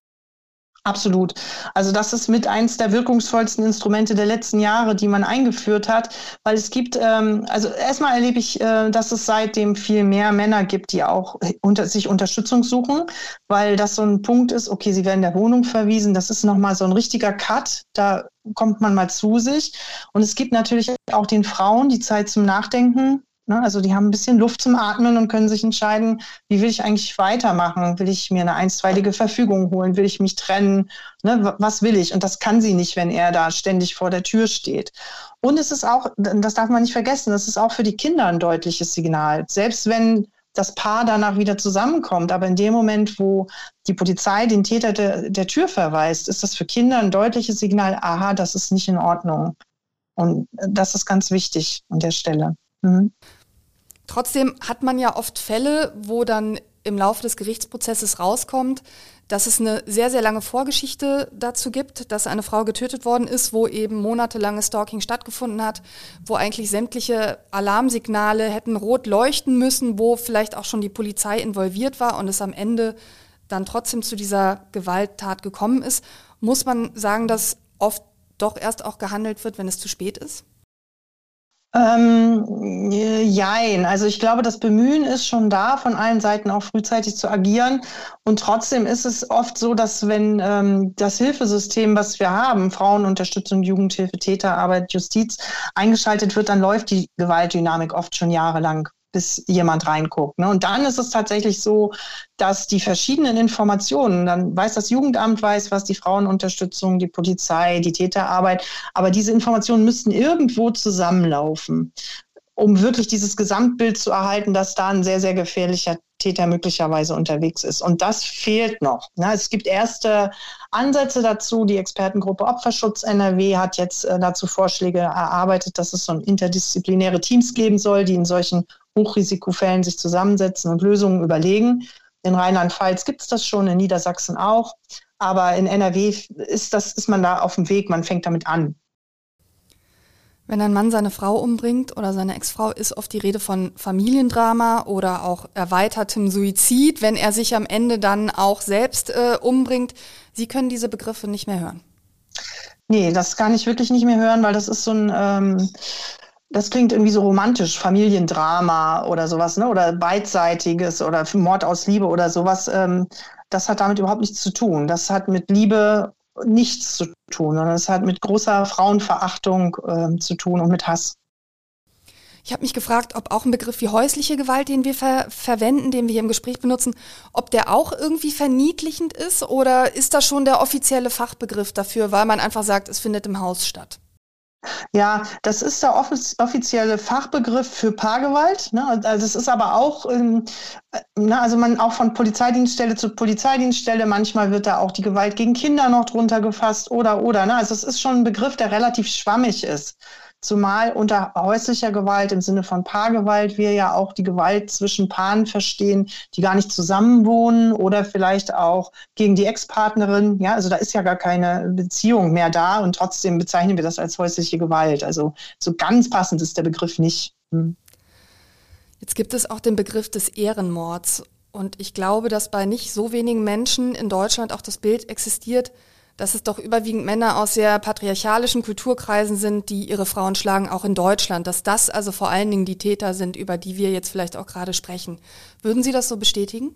Absolut. Also das ist mit eins der wirkungsvollsten Instrumente der letzten Jahre, die man eingeführt hat, weil es gibt, ähm, also erstmal erlebe ich, äh, dass es seitdem viel mehr Männer gibt, die auch unter, sich Unterstützung suchen, weil das so ein Punkt ist, okay, sie werden der Wohnung verwiesen, das ist nochmal so ein richtiger Cut, da kommt man mal zu sich. Und es gibt natürlich auch den Frauen die Zeit zum Nachdenken? Also die haben ein bisschen Luft zum Atmen und können sich entscheiden, wie will ich eigentlich weitermachen? Will ich mir eine einstweilige Verfügung holen? Will ich mich trennen? Ne? Was will ich? Und das kann sie nicht, wenn er da ständig vor der Tür steht. Und es ist auch, das darf man nicht vergessen, das ist auch für die Kinder ein deutliches Signal. Selbst wenn das Paar danach wieder zusammenkommt. Aber in dem Moment, wo die Polizei den Täter der, der Tür verweist, ist das für Kinder ein deutliches Signal, aha, das ist nicht in Ordnung. Und das ist ganz wichtig an der Stelle. Mhm. Trotzdem hat man ja oft Fälle, wo dann im Laufe des Gerichtsprozesses rauskommt, dass es eine sehr, sehr lange Vorgeschichte dazu gibt, dass eine Frau getötet worden ist, wo eben monatelanges Stalking stattgefunden hat, wo eigentlich sämtliche Alarmsignale hätten rot leuchten müssen, wo vielleicht auch schon die Polizei involviert war und es am Ende dann trotzdem zu dieser Gewalttat gekommen ist, muss man sagen, dass oft doch erst auch gehandelt wird, wenn es zu spät ist? Ähm, jein. Also ich glaube, das Bemühen ist schon da, von allen Seiten auch frühzeitig zu agieren. Und trotzdem ist es oft so, dass wenn ähm, das Hilfesystem, was wir haben, Frauenunterstützung, Jugendhilfe, Täterarbeit, Justiz, eingeschaltet wird, dann läuft die Gewaltdynamik oft schon jahrelang bis jemand reinguckt. Ne? Und dann ist es tatsächlich so, dass die verschiedenen Informationen, dann weiß das Jugendamt, weiß was, die Frauenunterstützung, die Polizei, die Täterarbeit, aber diese Informationen müssten irgendwo zusammenlaufen, um wirklich dieses Gesamtbild zu erhalten, dass da ein sehr, sehr gefährlicher Täter möglicherweise unterwegs ist. Und das fehlt noch. Ne? Es gibt erste Ansätze dazu. Die Expertengruppe Opferschutz NRW hat jetzt äh, dazu Vorschläge erarbeitet, dass es so interdisziplinäre Teams geben soll, die in solchen Hochrisikofällen sich zusammensetzen und Lösungen überlegen. In Rheinland-Pfalz gibt es das schon, in Niedersachsen auch. Aber in NRW ist, das, ist man da auf dem Weg, man fängt damit an. Wenn ein Mann seine Frau umbringt oder seine Ex-Frau, ist oft die Rede von Familiendrama oder auch erweitertem Suizid, wenn er sich am Ende dann auch selbst äh, umbringt. Sie können diese Begriffe nicht mehr hören. Nee, das kann ich wirklich nicht mehr hören, weil das ist so ein, ähm, das klingt irgendwie so romantisch, Familiendrama oder sowas, ne? Oder beidseitiges oder Mord aus Liebe oder sowas. Ähm, das hat damit überhaupt nichts zu tun. Das hat mit Liebe nichts zu tun, sondern es hat mit großer Frauenverachtung äh, zu tun und mit Hass. Ich habe mich gefragt, ob auch ein Begriff wie häusliche Gewalt, den wir ver verwenden, den wir hier im Gespräch benutzen, ob der auch irgendwie verniedlichend ist oder ist das schon der offizielle Fachbegriff dafür, weil man einfach sagt, es findet im Haus statt? Ja, das ist der offizielle Fachbegriff für Paargewalt. Ne? Also es ist aber auch, ähm, na, also man auch von Polizeidienststelle zu Polizeidienststelle, manchmal wird da auch die Gewalt gegen Kinder noch drunter gefasst oder oder. Ne? Also es ist schon ein Begriff, der relativ schwammig ist. Zumal unter häuslicher Gewalt im Sinne von Paargewalt wir ja auch die Gewalt zwischen Paaren verstehen, die gar nicht zusammenwohnen oder vielleicht auch gegen die Ex-Partnerin. Ja, also da ist ja gar keine Beziehung mehr da und trotzdem bezeichnen wir das als häusliche Gewalt. Also so ganz passend ist der Begriff nicht. Hm. Jetzt gibt es auch den Begriff des Ehrenmords. Und ich glaube, dass bei nicht so wenigen Menschen in Deutschland auch das Bild existiert, dass es doch überwiegend Männer aus sehr patriarchalischen Kulturkreisen sind, die ihre Frauen schlagen, auch in Deutschland, dass das also vor allen Dingen die Täter sind, über die wir jetzt vielleicht auch gerade sprechen. Würden Sie das so bestätigen?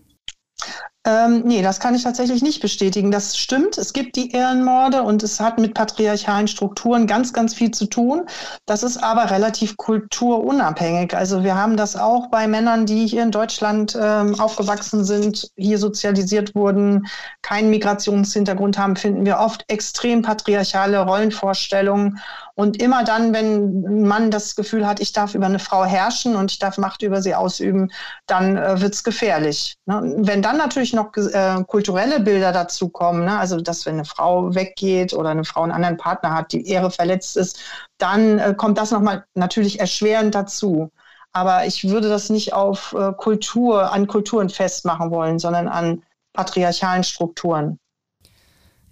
Ähm, nee, das kann ich tatsächlich nicht bestätigen. Das stimmt. Es gibt die Ehrenmorde und es hat mit patriarchalen Strukturen ganz, ganz viel zu tun. Das ist aber relativ kulturunabhängig. Also wir haben das auch bei Männern, die hier in Deutschland ähm, aufgewachsen sind, hier sozialisiert wurden, keinen Migrationshintergrund haben, finden wir oft extrem patriarchale Rollenvorstellungen. Und immer dann, wenn ein Mann das Gefühl hat, ich darf über eine Frau herrschen und ich darf Macht über sie ausüben, dann äh, wird es gefährlich. Ne? Wenn dann natürlich noch äh, kulturelle Bilder dazu kommen, ne? also dass wenn eine Frau weggeht oder eine Frau einen anderen Partner hat, die Ehre verletzt ist, dann äh, kommt das nochmal natürlich erschwerend dazu. Aber ich würde das nicht auf äh, Kultur, an Kulturen festmachen wollen, sondern an patriarchalen Strukturen.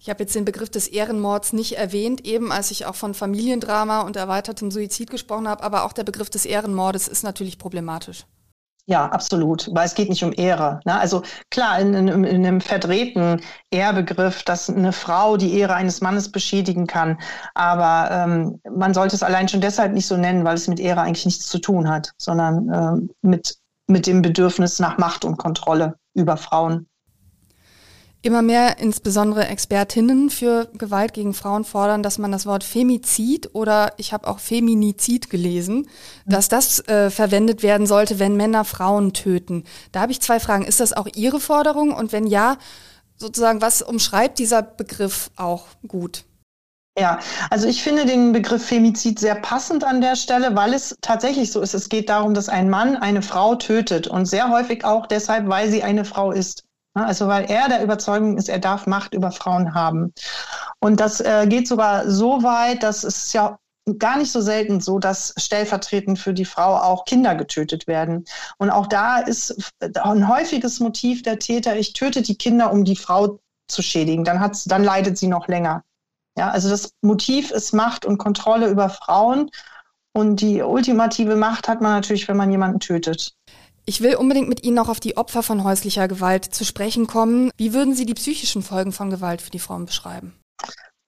Ich habe jetzt den Begriff des Ehrenmords nicht erwähnt, eben als ich auch von Familiendrama und erweitertem Suizid gesprochen habe, aber auch der Begriff des Ehrenmordes ist natürlich problematisch. Ja, absolut, weil es geht nicht um Ehre. Ne? Also klar, in, in, in, einem verdrehten Ehrbegriff, dass eine Frau die Ehre eines Mannes beschädigen kann, aber ähm, man sollte es allein schon deshalb nicht so nennen, weil es mit Ehre eigentlich nichts zu tun hat, sondern ähm, mit, mit dem Bedürfnis nach Macht und Kontrolle über Frauen. Immer mehr insbesondere Expertinnen für Gewalt gegen Frauen fordern, dass man das Wort Femizid oder ich habe auch Feminizid gelesen, dass das äh, verwendet werden sollte, wenn Männer Frauen töten. Da habe ich zwei Fragen. Ist das auch Ihre Forderung? Und wenn ja, sozusagen, was umschreibt dieser Begriff auch gut? Ja, also ich finde den Begriff Femizid sehr passend an der Stelle, weil es tatsächlich so ist. Es geht darum, dass ein Mann eine Frau tötet und sehr häufig auch deshalb, weil sie eine Frau ist. Also weil er der Überzeugung ist, er darf Macht über Frauen haben. Und das äh, geht sogar so weit, dass es ja gar nicht so selten so, dass stellvertretend für die Frau auch Kinder getötet werden. Und auch da ist ein häufiges Motiv der Täter, ich töte die Kinder, um die Frau zu schädigen. Dann, hat's, dann leidet sie noch länger. Ja, also das Motiv ist Macht und Kontrolle über Frauen. Und die ultimative Macht hat man natürlich, wenn man jemanden tötet. Ich will unbedingt mit Ihnen noch auf die Opfer von häuslicher Gewalt zu sprechen kommen. Wie würden Sie die psychischen Folgen von Gewalt für die Frauen beschreiben?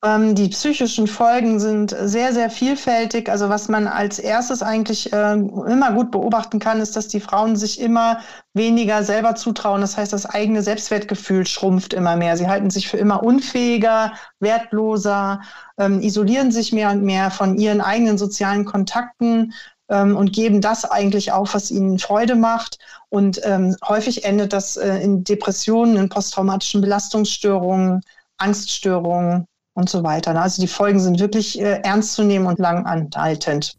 Ähm, die psychischen Folgen sind sehr, sehr vielfältig. Also was man als erstes eigentlich äh, immer gut beobachten kann, ist, dass die Frauen sich immer weniger selber zutrauen. Das heißt, das eigene Selbstwertgefühl schrumpft immer mehr. Sie halten sich für immer unfähiger, wertloser, ähm, isolieren sich mehr und mehr von ihren eigenen sozialen Kontakten ähm, und geben das eigentlich auf, was ihnen Freude macht. Und ähm, häufig endet das äh, in Depressionen, in posttraumatischen Belastungsstörungen, Angststörungen und so weiter. Also die Folgen sind wirklich äh, ernst zu nehmen und lang anhaltend.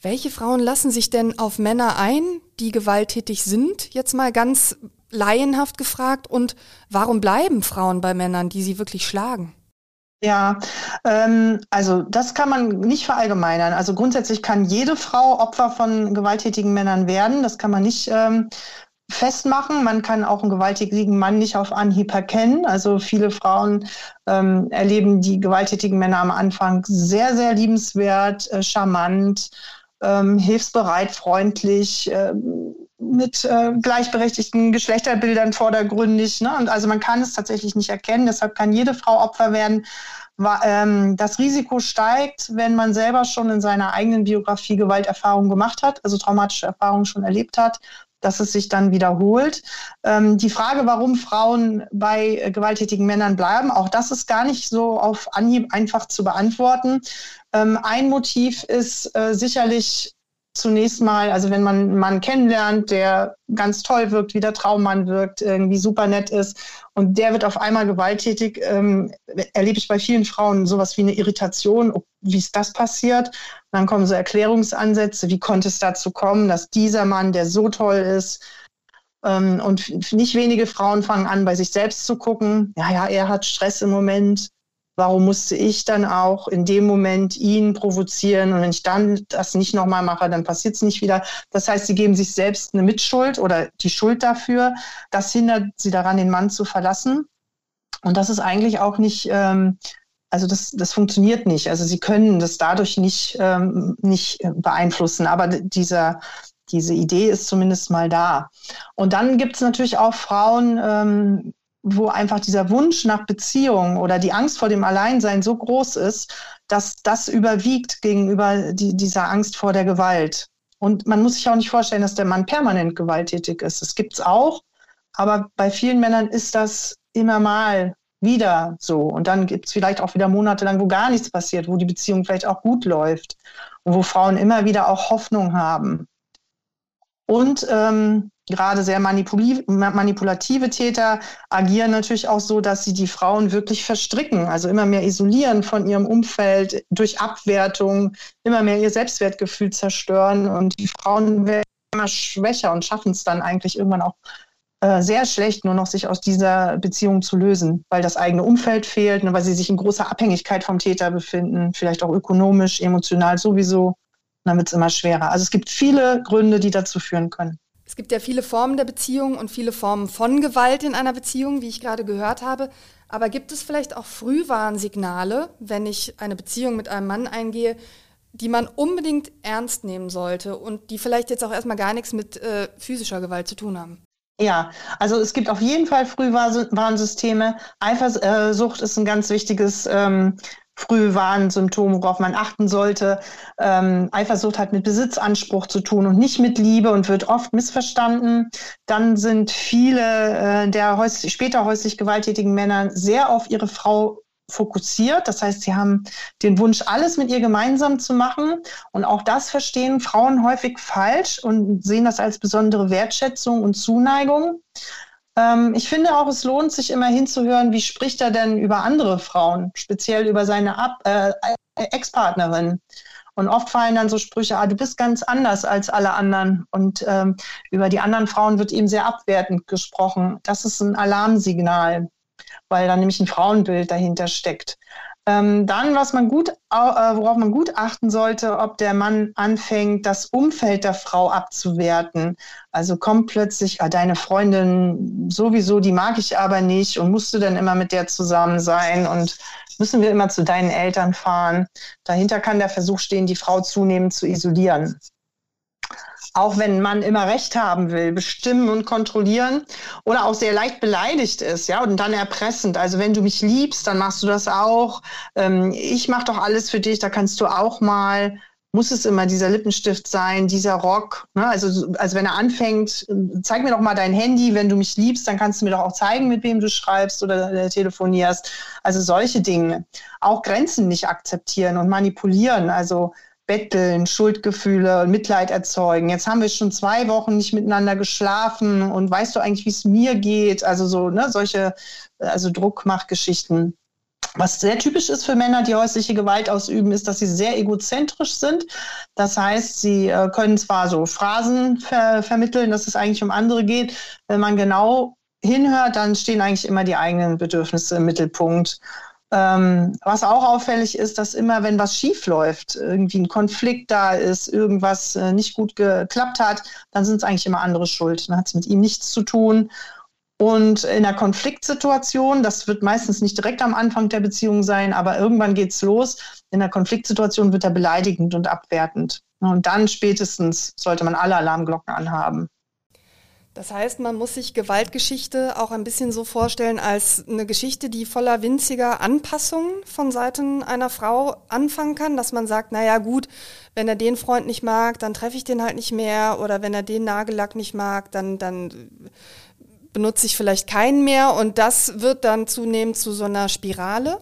Welche Frauen lassen sich denn auf Männer ein, die gewalttätig sind? Jetzt mal ganz laienhaft gefragt. Und warum bleiben Frauen bei Männern, die sie wirklich schlagen? Ja, ähm, also das kann man nicht verallgemeinern. Also grundsätzlich kann jede Frau Opfer von gewalttätigen Männern werden. Das kann man nicht ähm, festmachen. Man kann auch einen gewalttätigen Mann nicht auf Anhieb erkennen. Also viele Frauen ähm, erleben die gewalttätigen Männer am Anfang sehr, sehr liebenswert, äh, charmant, ähm, hilfsbereit, freundlich, äh, mit äh, gleichberechtigten Geschlechterbildern vordergründig. Ne? Und also man kann es tatsächlich nicht erkennen. Deshalb kann jede Frau Opfer werden. Ähm, das Risiko steigt, wenn man selber schon in seiner eigenen Biografie Gewalterfahrungen gemacht hat, also traumatische Erfahrungen schon erlebt hat dass es sich dann wiederholt. Ähm, die Frage, warum Frauen bei äh, gewalttätigen Männern bleiben, auch das ist gar nicht so auf Anhieb einfach zu beantworten. Ähm, ein Motiv ist äh, sicherlich zunächst mal, also wenn man einen Mann kennenlernt, der ganz toll wirkt, wie der Traummann wirkt, irgendwie super nett ist und der wird auf einmal gewalttätig, ähm, erlebe ich bei vielen Frauen sowas wie eine Irritation, wie ist das passiert? Und dann kommen so Erklärungsansätze, wie konnte es dazu kommen, dass dieser Mann, der so toll ist, ähm, und nicht wenige Frauen fangen an, bei sich selbst zu gucken, ja, ja, er hat Stress im Moment, Warum musste ich dann auch in dem Moment ihn provozieren? Und wenn ich dann das nicht nochmal mache, dann passiert es nicht wieder. Das heißt, sie geben sich selbst eine Mitschuld oder die Schuld dafür. Das hindert sie daran, den Mann zu verlassen. Und das ist eigentlich auch nicht, ähm, also das, das funktioniert nicht. Also sie können das dadurch nicht, ähm, nicht beeinflussen. Aber dieser, diese Idee ist zumindest mal da. Und dann gibt es natürlich auch Frauen, ähm, wo einfach dieser Wunsch nach Beziehung oder die Angst vor dem Alleinsein so groß ist, dass das überwiegt gegenüber die, dieser Angst vor der Gewalt. Und man muss sich auch nicht vorstellen, dass der Mann permanent gewalttätig ist. Das gibt's auch, aber bei vielen Männern ist das immer mal wieder so. Und dann gibt's vielleicht auch wieder Monate lang, wo gar nichts passiert, wo die Beziehung vielleicht auch gut läuft und wo Frauen immer wieder auch Hoffnung haben. Und ähm, gerade sehr manipulative Täter agieren natürlich auch so, dass sie die Frauen wirklich verstricken, also immer mehr isolieren von ihrem Umfeld durch Abwertung, immer mehr ihr Selbstwertgefühl zerstören und die Frauen werden immer schwächer und schaffen es dann eigentlich irgendwann auch äh, sehr schlecht, nur noch sich aus dieser Beziehung zu lösen, weil das eigene Umfeld fehlt, ne, weil sie sich in großer Abhängigkeit vom Täter befinden, vielleicht auch ökonomisch, emotional sowieso. Und dann wird es immer schwerer. Also es gibt viele Gründe, die dazu führen können. Es gibt ja viele Formen der Beziehung und viele Formen von Gewalt in einer Beziehung, wie ich gerade gehört habe. Aber gibt es vielleicht auch Frühwarnsignale, wenn ich eine Beziehung mit einem Mann eingehe, die man unbedingt ernst nehmen sollte und die vielleicht jetzt auch erstmal gar nichts mit äh, physischer Gewalt zu tun haben? Ja, also es gibt auf jeden Fall Frühwarnsysteme. Eifersucht ist ein ganz wichtiges ähm, Frühwarnsymptome, worauf man achten sollte. Ähm, Eifersucht hat mit Besitzanspruch zu tun und nicht mit Liebe und wird oft missverstanden. Dann sind viele äh, der häuslich, später häuslich gewalttätigen Männer sehr auf ihre Frau fokussiert. Das heißt, sie haben den Wunsch, alles mit ihr gemeinsam zu machen. Und auch das verstehen Frauen häufig falsch und sehen das als besondere Wertschätzung und Zuneigung. Ähm, ich finde auch, es lohnt sich immer hinzuhören, wie spricht er denn über andere Frauen, speziell über seine äh, Ex-Partnerin. Und oft fallen dann so Sprüche, ah, du bist ganz anders als alle anderen. Und ähm, über die anderen Frauen wird eben sehr abwertend gesprochen. Das ist ein Alarmsignal, weil da nämlich ein Frauenbild dahinter steckt. Ähm, dann, was man gut, äh, worauf man gut achten sollte, ob der Mann anfängt, das Umfeld der Frau abzuwerten. Also kommt plötzlich, ah, deine Freundin sowieso, die mag ich aber nicht und musst du dann immer mit der zusammen sein und müssen wir immer zu deinen Eltern fahren. Dahinter kann der Versuch stehen, die Frau zunehmend zu isolieren auch wenn man immer Recht haben will, bestimmen und kontrollieren oder auch sehr leicht beleidigt ist, ja, und dann erpressend. Also wenn du mich liebst, dann machst du das auch. Ähm, ich mache doch alles für dich, da kannst du auch mal. Muss es immer dieser Lippenstift sein, dieser Rock? Ne? Also, also wenn er anfängt, zeig mir doch mal dein Handy, wenn du mich liebst, dann kannst du mir doch auch zeigen, mit wem du schreibst oder äh, telefonierst. Also solche Dinge. Auch Grenzen nicht akzeptieren und manipulieren. Also betteln, Schuldgefühle und Mitleid erzeugen. Jetzt haben wir schon zwei Wochen nicht miteinander geschlafen und weißt du eigentlich, wie es mir geht? Also so, ne, solche, also Druckmachgeschichten. Was sehr typisch ist für Männer, die häusliche Gewalt ausüben, ist, dass sie sehr egozentrisch sind. Das heißt, sie äh, können zwar so Phrasen ver vermitteln, dass es eigentlich um andere geht. Wenn man genau hinhört, dann stehen eigentlich immer die eigenen Bedürfnisse im Mittelpunkt. Ähm, was auch auffällig ist, dass immer, wenn was schief läuft, irgendwie ein Konflikt da ist, irgendwas äh, nicht gut geklappt hat, dann sind es eigentlich immer andere schuld. Dann hat es mit ihm nichts zu tun. Und in einer Konfliktsituation, das wird meistens nicht direkt am Anfang der Beziehung sein, aber irgendwann geht es los. In einer Konfliktsituation wird er beleidigend und abwertend. Und dann spätestens sollte man alle Alarmglocken anhaben. Das heißt, man muss sich Gewaltgeschichte auch ein bisschen so vorstellen als eine Geschichte, die voller winziger Anpassungen von Seiten einer Frau anfangen kann, dass man sagt, naja gut, wenn er den Freund nicht mag, dann treffe ich den halt nicht mehr oder wenn er den Nagellack nicht mag, dann, dann benutze ich vielleicht keinen mehr und das wird dann zunehmend zu so einer Spirale.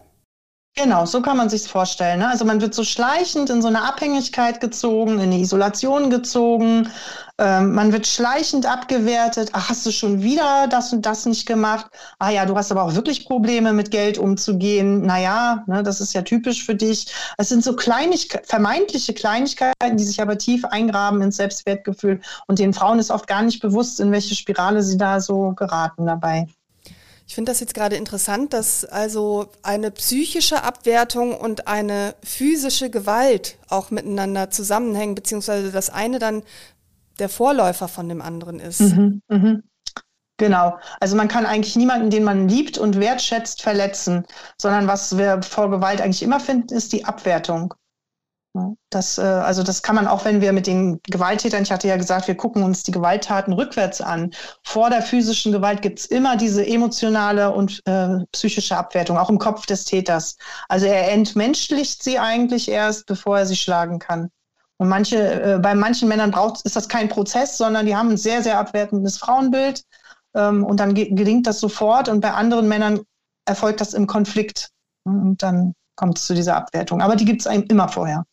Genau, so kann man sich's vorstellen. Ne? Also man wird so schleichend in so eine Abhängigkeit gezogen, in eine Isolation gezogen. Ähm, man wird schleichend abgewertet. Ach, hast du schon wieder das und das nicht gemacht? Ah ja, du hast aber auch wirklich Probleme mit Geld umzugehen. Naja, ne, das ist ja typisch für dich. Es sind so Kleinigkeiten, vermeintliche Kleinigkeiten, die sich aber tief eingraben ins Selbstwertgefühl. Und den Frauen ist oft gar nicht bewusst, in welche Spirale sie da so geraten dabei. Ich finde das jetzt gerade interessant, dass also eine psychische Abwertung und eine physische Gewalt auch miteinander zusammenhängen, beziehungsweise das eine dann der Vorläufer von dem anderen ist. Mhm, mh. Genau. Also man kann eigentlich niemanden, den man liebt und wertschätzt, verletzen, sondern was wir vor Gewalt eigentlich immer finden, ist die Abwertung. Das, äh, also das kann man auch, wenn wir mit den Gewalttätern, ich hatte ja gesagt, wir gucken uns die Gewalttaten rückwärts an. Vor der physischen Gewalt gibt's immer diese emotionale und äh, psychische Abwertung, auch im Kopf des Täters. Also er entmenschlicht sie eigentlich erst, bevor er sie schlagen kann. Und manche, äh, bei manchen Männern braucht, ist das kein Prozess, sondern die haben ein sehr, sehr abwertendes Frauenbild. Ähm, und dann gelingt das sofort. Und bei anderen Männern erfolgt das im Konflikt. Und dann kommt es zu dieser Abwertung. Aber die gibt es einem immer vorher.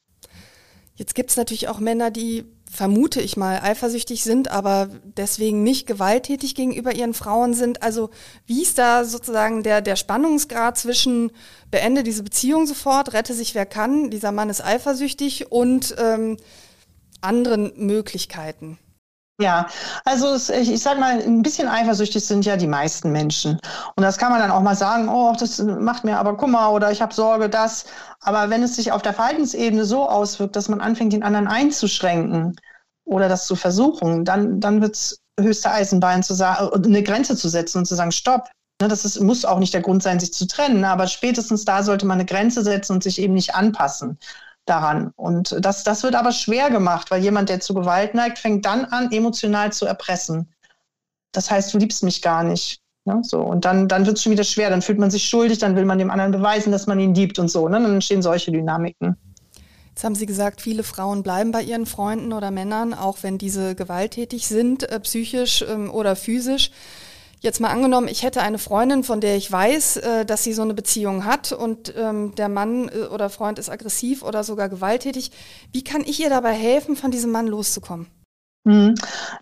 Jetzt gibt es natürlich auch Männer, die, vermute ich mal, eifersüchtig sind, aber deswegen nicht gewalttätig gegenüber ihren Frauen sind. Also wie ist da sozusagen der, der Spannungsgrad zwischen beende diese Beziehung sofort, rette sich wer kann, dieser Mann ist eifersüchtig und ähm, anderen Möglichkeiten? Ja, also ich, sage mal, ein bisschen eifersüchtig sind ja die meisten Menschen. Und das kann man dann auch mal sagen, oh, das macht mir aber Kummer oder ich habe Sorge, das. Aber wenn es sich auf der Verhaltensebene so auswirkt, dass man anfängt, den anderen einzuschränken oder das zu versuchen, dann, dann wird es höchste Eisenbein zu sagen, eine Grenze zu setzen und zu sagen, stopp. Ne, das ist, muss auch nicht der Grund sein, sich zu trennen, aber spätestens da sollte man eine Grenze setzen und sich eben nicht anpassen daran. Und das, das wird aber schwer gemacht, weil jemand, der zu Gewalt neigt, fängt dann an, emotional zu erpressen. Das heißt, du liebst mich gar nicht. Ne? So, und dann, dann wird es schon wieder schwer, dann fühlt man sich schuldig, dann will man dem anderen beweisen, dass man ihn liebt und so. Ne? Dann entstehen solche Dynamiken. Jetzt haben Sie gesagt, viele Frauen bleiben bei ihren Freunden oder Männern, auch wenn diese gewalttätig sind, äh, psychisch ähm, oder physisch. Jetzt mal angenommen, ich hätte eine Freundin, von der ich weiß, äh, dass sie so eine Beziehung hat und ähm, der Mann äh, oder Freund ist aggressiv oder sogar gewalttätig. Wie kann ich ihr dabei helfen, von diesem Mann loszukommen? Mhm.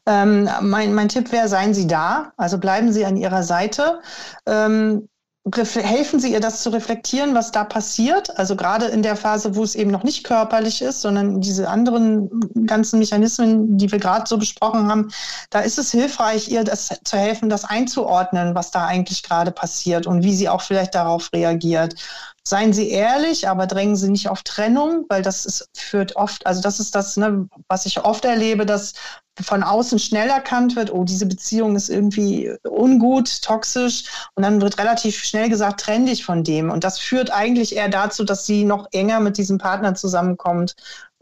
Ähm, mein, mein Tipp wäre, seien Sie da, also bleiben Sie an Ihrer Seite. Ähm, helfen Sie ihr, das zu reflektieren, was da passiert. Also gerade in der Phase, wo es eben noch nicht körperlich ist, sondern diese anderen ganzen Mechanismen, die wir gerade so besprochen haben, da ist es hilfreich, ihr das zu helfen, das einzuordnen, was da eigentlich gerade passiert und wie sie auch vielleicht darauf reagiert seien Sie ehrlich, aber drängen Sie nicht auf Trennung, weil das ist, führt oft, also das ist das, ne, was ich oft erlebe, dass von außen schnell erkannt wird, oh, diese Beziehung ist irgendwie ungut, toxisch. Und dann wird relativ schnell gesagt, trenn dich von dem. Und das führt eigentlich eher dazu, dass sie noch enger mit diesem Partner zusammenkommt,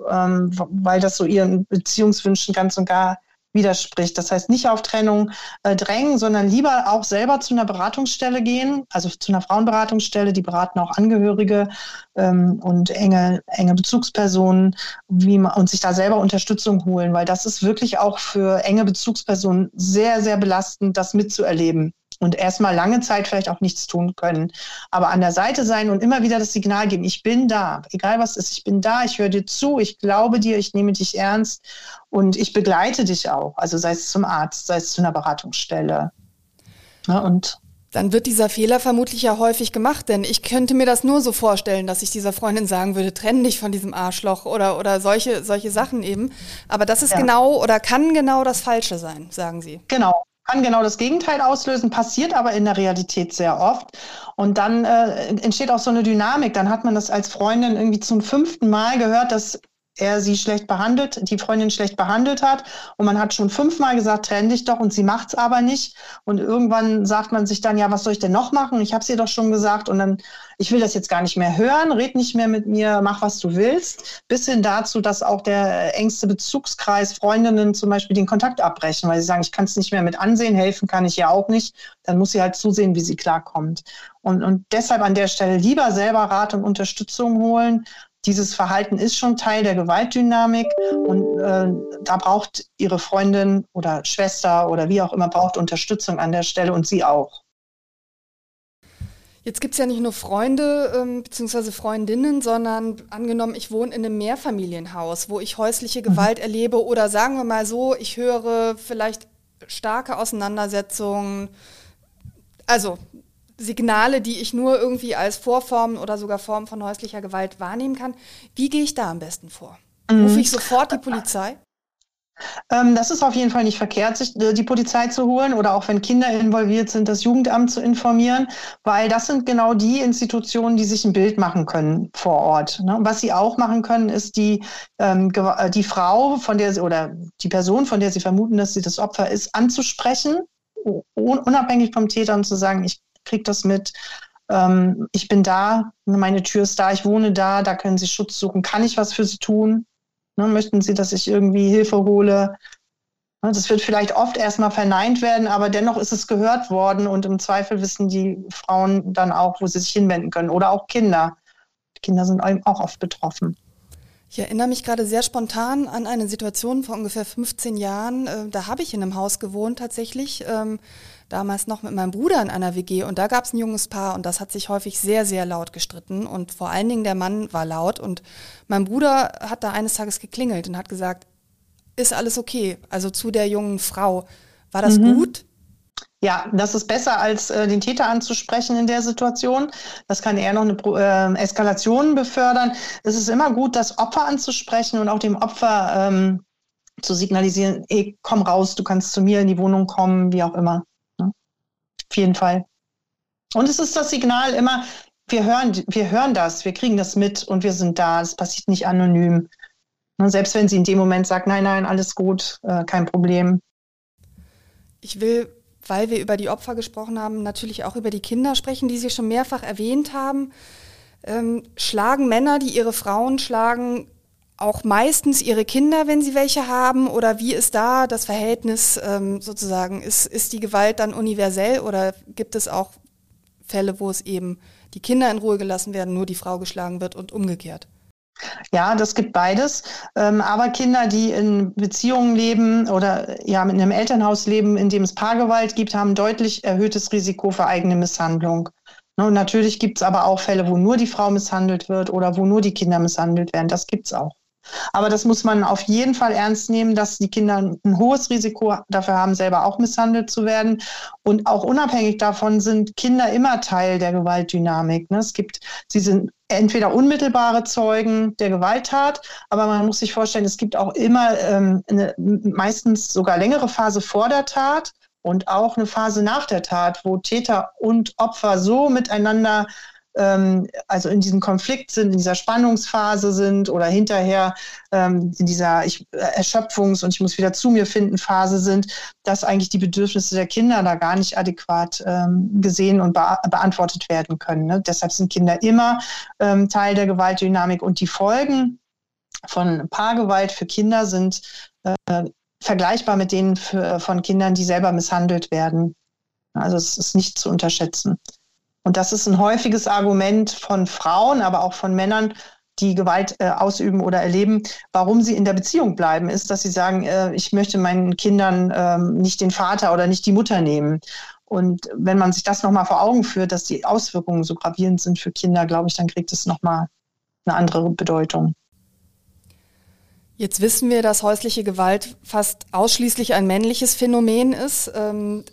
ähm, weil das so ihren Beziehungswünschen ganz und gar widerspricht. Das heißt, nicht auf Trennung äh, drängen, sondern lieber auch selber zu einer Beratungsstelle gehen, also zu einer Frauenberatungsstelle, die beraten auch Angehörige ähm, und enge, enge Bezugspersonen, wie man, und sich da selber Unterstützung holen, weil das ist wirklich auch für enge Bezugspersonen sehr, sehr belastend, das mitzuerleben und erstmal lange Zeit vielleicht auch nichts tun können. Aber an der Seite sein und immer wieder das Signal geben, ich bin da, egal was ist, ich bin da, ich höre dir zu, ich glaube dir, ich nehme dich ernst und ich begleite dich auch. Also sei es zum Arzt, sei es zu einer Beratungsstelle. Ja, und dann wird dieser Fehler vermutlich ja häufig gemacht, denn ich könnte mir das nur so vorstellen, dass ich dieser Freundin sagen würde, trenn dich von diesem Arschloch oder, oder solche, solche Sachen eben. Aber das ist ja. genau oder kann genau das Falsche sein, sagen Sie. Genau, kann genau das Gegenteil auslösen, passiert aber in der Realität sehr oft. Und dann äh, entsteht auch so eine Dynamik. Dann hat man das als Freundin irgendwie zum fünften Mal gehört, dass er sie schlecht behandelt, die Freundin schlecht behandelt hat. Und man hat schon fünfmal gesagt, trenn dich doch und sie macht's aber nicht. Und irgendwann sagt man sich dann, ja, was soll ich denn noch machen? Ich habe es ihr doch schon gesagt. Und dann, ich will das jetzt gar nicht mehr hören, red nicht mehr mit mir, mach, was du willst. Bis hin dazu, dass auch der engste Bezugskreis, Freundinnen zum Beispiel den Kontakt abbrechen, weil sie sagen, ich kann es nicht mehr mit ansehen, helfen kann ich ja auch nicht. Dann muss sie halt zusehen, wie sie klarkommt. Und, und deshalb an der Stelle lieber selber Rat und Unterstützung holen dieses Verhalten ist schon Teil der Gewaltdynamik und äh, da braucht ihre Freundin oder Schwester oder wie auch immer braucht Unterstützung an der Stelle und sie auch. Jetzt gibt es ja nicht nur Freunde ähm, bzw. Freundinnen, sondern angenommen, ich wohne in einem Mehrfamilienhaus, wo ich häusliche mhm. Gewalt mhm. erlebe oder sagen wir mal so, ich höre vielleicht starke Auseinandersetzungen. Also Signale, die ich nur irgendwie als Vorformen oder sogar Formen von häuslicher Gewalt wahrnehmen kann. Wie gehe ich da am besten vor? Mhm. Rufe ich sofort die Polizei? Ähm, das ist auf jeden Fall nicht verkehrt, sich äh, die Polizei zu holen oder auch wenn Kinder involviert sind, das Jugendamt zu informieren, weil das sind genau die Institutionen, die sich ein Bild machen können vor Ort. Ne? Was sie auch machen können, ist die, ähm, äh, die Frau, von der sie oder die Person, von der sie vermuten, dass sie das Opfer ist, anzusprechen, unabhängig vom Täter und zu sagen, ich kriege das mit. Ähm, ich bin da, meine Tür ist da, ich wohne da, da können Sie Schutz suchen. Kann ich was für Sie tun? Ne, möchten Sie, dass ich irgendwie Hilfe hole? Ne, das wird vielleicht oft erstmal verneint werden, aber dennoch ist es gehört worden und im Zweifel wissen die Frauen dann auch, wo sie sich hinwenden können oder auch Kinder. Kinder sind auch oft betroffen. Ich erinnere mich gerade sehr spontan an eine Situation vor ungefähr 15 Jahren. Äh, da habe ich in einem Haus gewohnt tatsächlich. Damals noch mit meinem Bruder in einer WG und da gab es ein junges Paar und das hat sich häufig sehr, sehr laut gestritten und vor allen Dingen der Mann war laut und mein Bruder hat da eines Tages geklingelt und hat gesagt, ist alles okay? Also zu der jungen Frau. War das mhm. gut? Ja, das ist besser, als äh, den Täter anzusprechen in der Situation. Das kann eher noch eine äh, Eskalation befördern. Es ist immer gut, das Opfer anzusprechen und auch dem Opfer ähm, zu signalisieren, ey, komm raus, du kannst zu mir in die Wohnung kommen, wie auch immer. Auf jeden Fall. Und es ist das Signal immer, wir hören, wir hören das, wir kriegen das mit und wir sind da. Es passiert nicht anonym. Selbst wenn sie in dem Moment sagt, nein, nein, alles gut, äh, kein Problem. Ich will, weil wir über die Opfer gesprochen haben, natürlich auch über die Kinder sprechen, die Sie schon mehrfach erwähnt haben. Ähm, schlagen Männer, die ihre Frauen schlagen, auch meistens ihre Kinder, wenn sie welche haben? Oder wie ist da das Verhältnis ähm, sozusagen? Ist, ist die Gewalt dann universell oder gibt es auch Fälle, wo es eben die Kinder in Ruhe gelassen werden, nur die Frau geschlagen wird und umgekehrt? Ja, das gibt beides. Ähm, aber Kinder, die in Beziehungen leben oder ja mit einem Elternhaus leben, in dem es Paargewalt gibt, haben deutlich erhöhtes Risiko für eigene Misshandlung. Ne, und natürlich gibt es aber auch Fälle, wo nur die Frau misshandelt wird oder wo nur die Kinder misshandelt werden. Das gibt es auch. Aber das muss man auf jeden Fall ernst nehmen, dass die Kinder ein hohes Risiko dafür haben, selber auch misshandelt zu werden. Und auch unabhängig davon sind Kinder immer Teil der Gewaltdynamik. Ne? Es gibt, sie sind entweder unmittelbare Zeugen der Gewalttat, aber man muss sich vorstellen, es gibt auch immer ähm, eine meistens sogar längere Phase vor der Tat und auch eine Phase nach der Tat, wo Täter und Opfer so miteinander ähm, also in diesem Konflikt sind, in dieser Spannungsphase sind oder hinterher ähm, in dieser ich, äh, Erschöpfungs- und ich muss wieder zu mir finden Phase sind, dass eigentlich die Bedürfnisse der Kinder da gar nicht adäquat ähm, gesehen und be beantwortet werden können. Ne? Deshalb sind Kinder immer ähm, Teil der Gewaltdynamik und die Folgen von Paargewalt für Kinder sind äh, vergleichbar mit denen für, von Kindern, die selber misshandelt werden. Also es ist nicht zu unterschätzen. Und das ist ein häufiges Argument von Frauen, aber auch von Männern, die Gewalt äh, ausüben oder erleben, warum sie in der Beziehung bleiben, ist, dass sie sagen, äh, ich möchte meinen Kindern äh, nicht den Vater oder nicht die Mutter nehmen. Und wenn man sich das nochmal vor Augen führt, dass die Auswirkungen so gravierend sind für Kinder, glaube ich, dann kriegt es nochmal eine andere Bedeutung. Jetzt wissen wir, dass häusliche Gewalt fast ausschließlich ein männliches Phänomen ist. Ähm,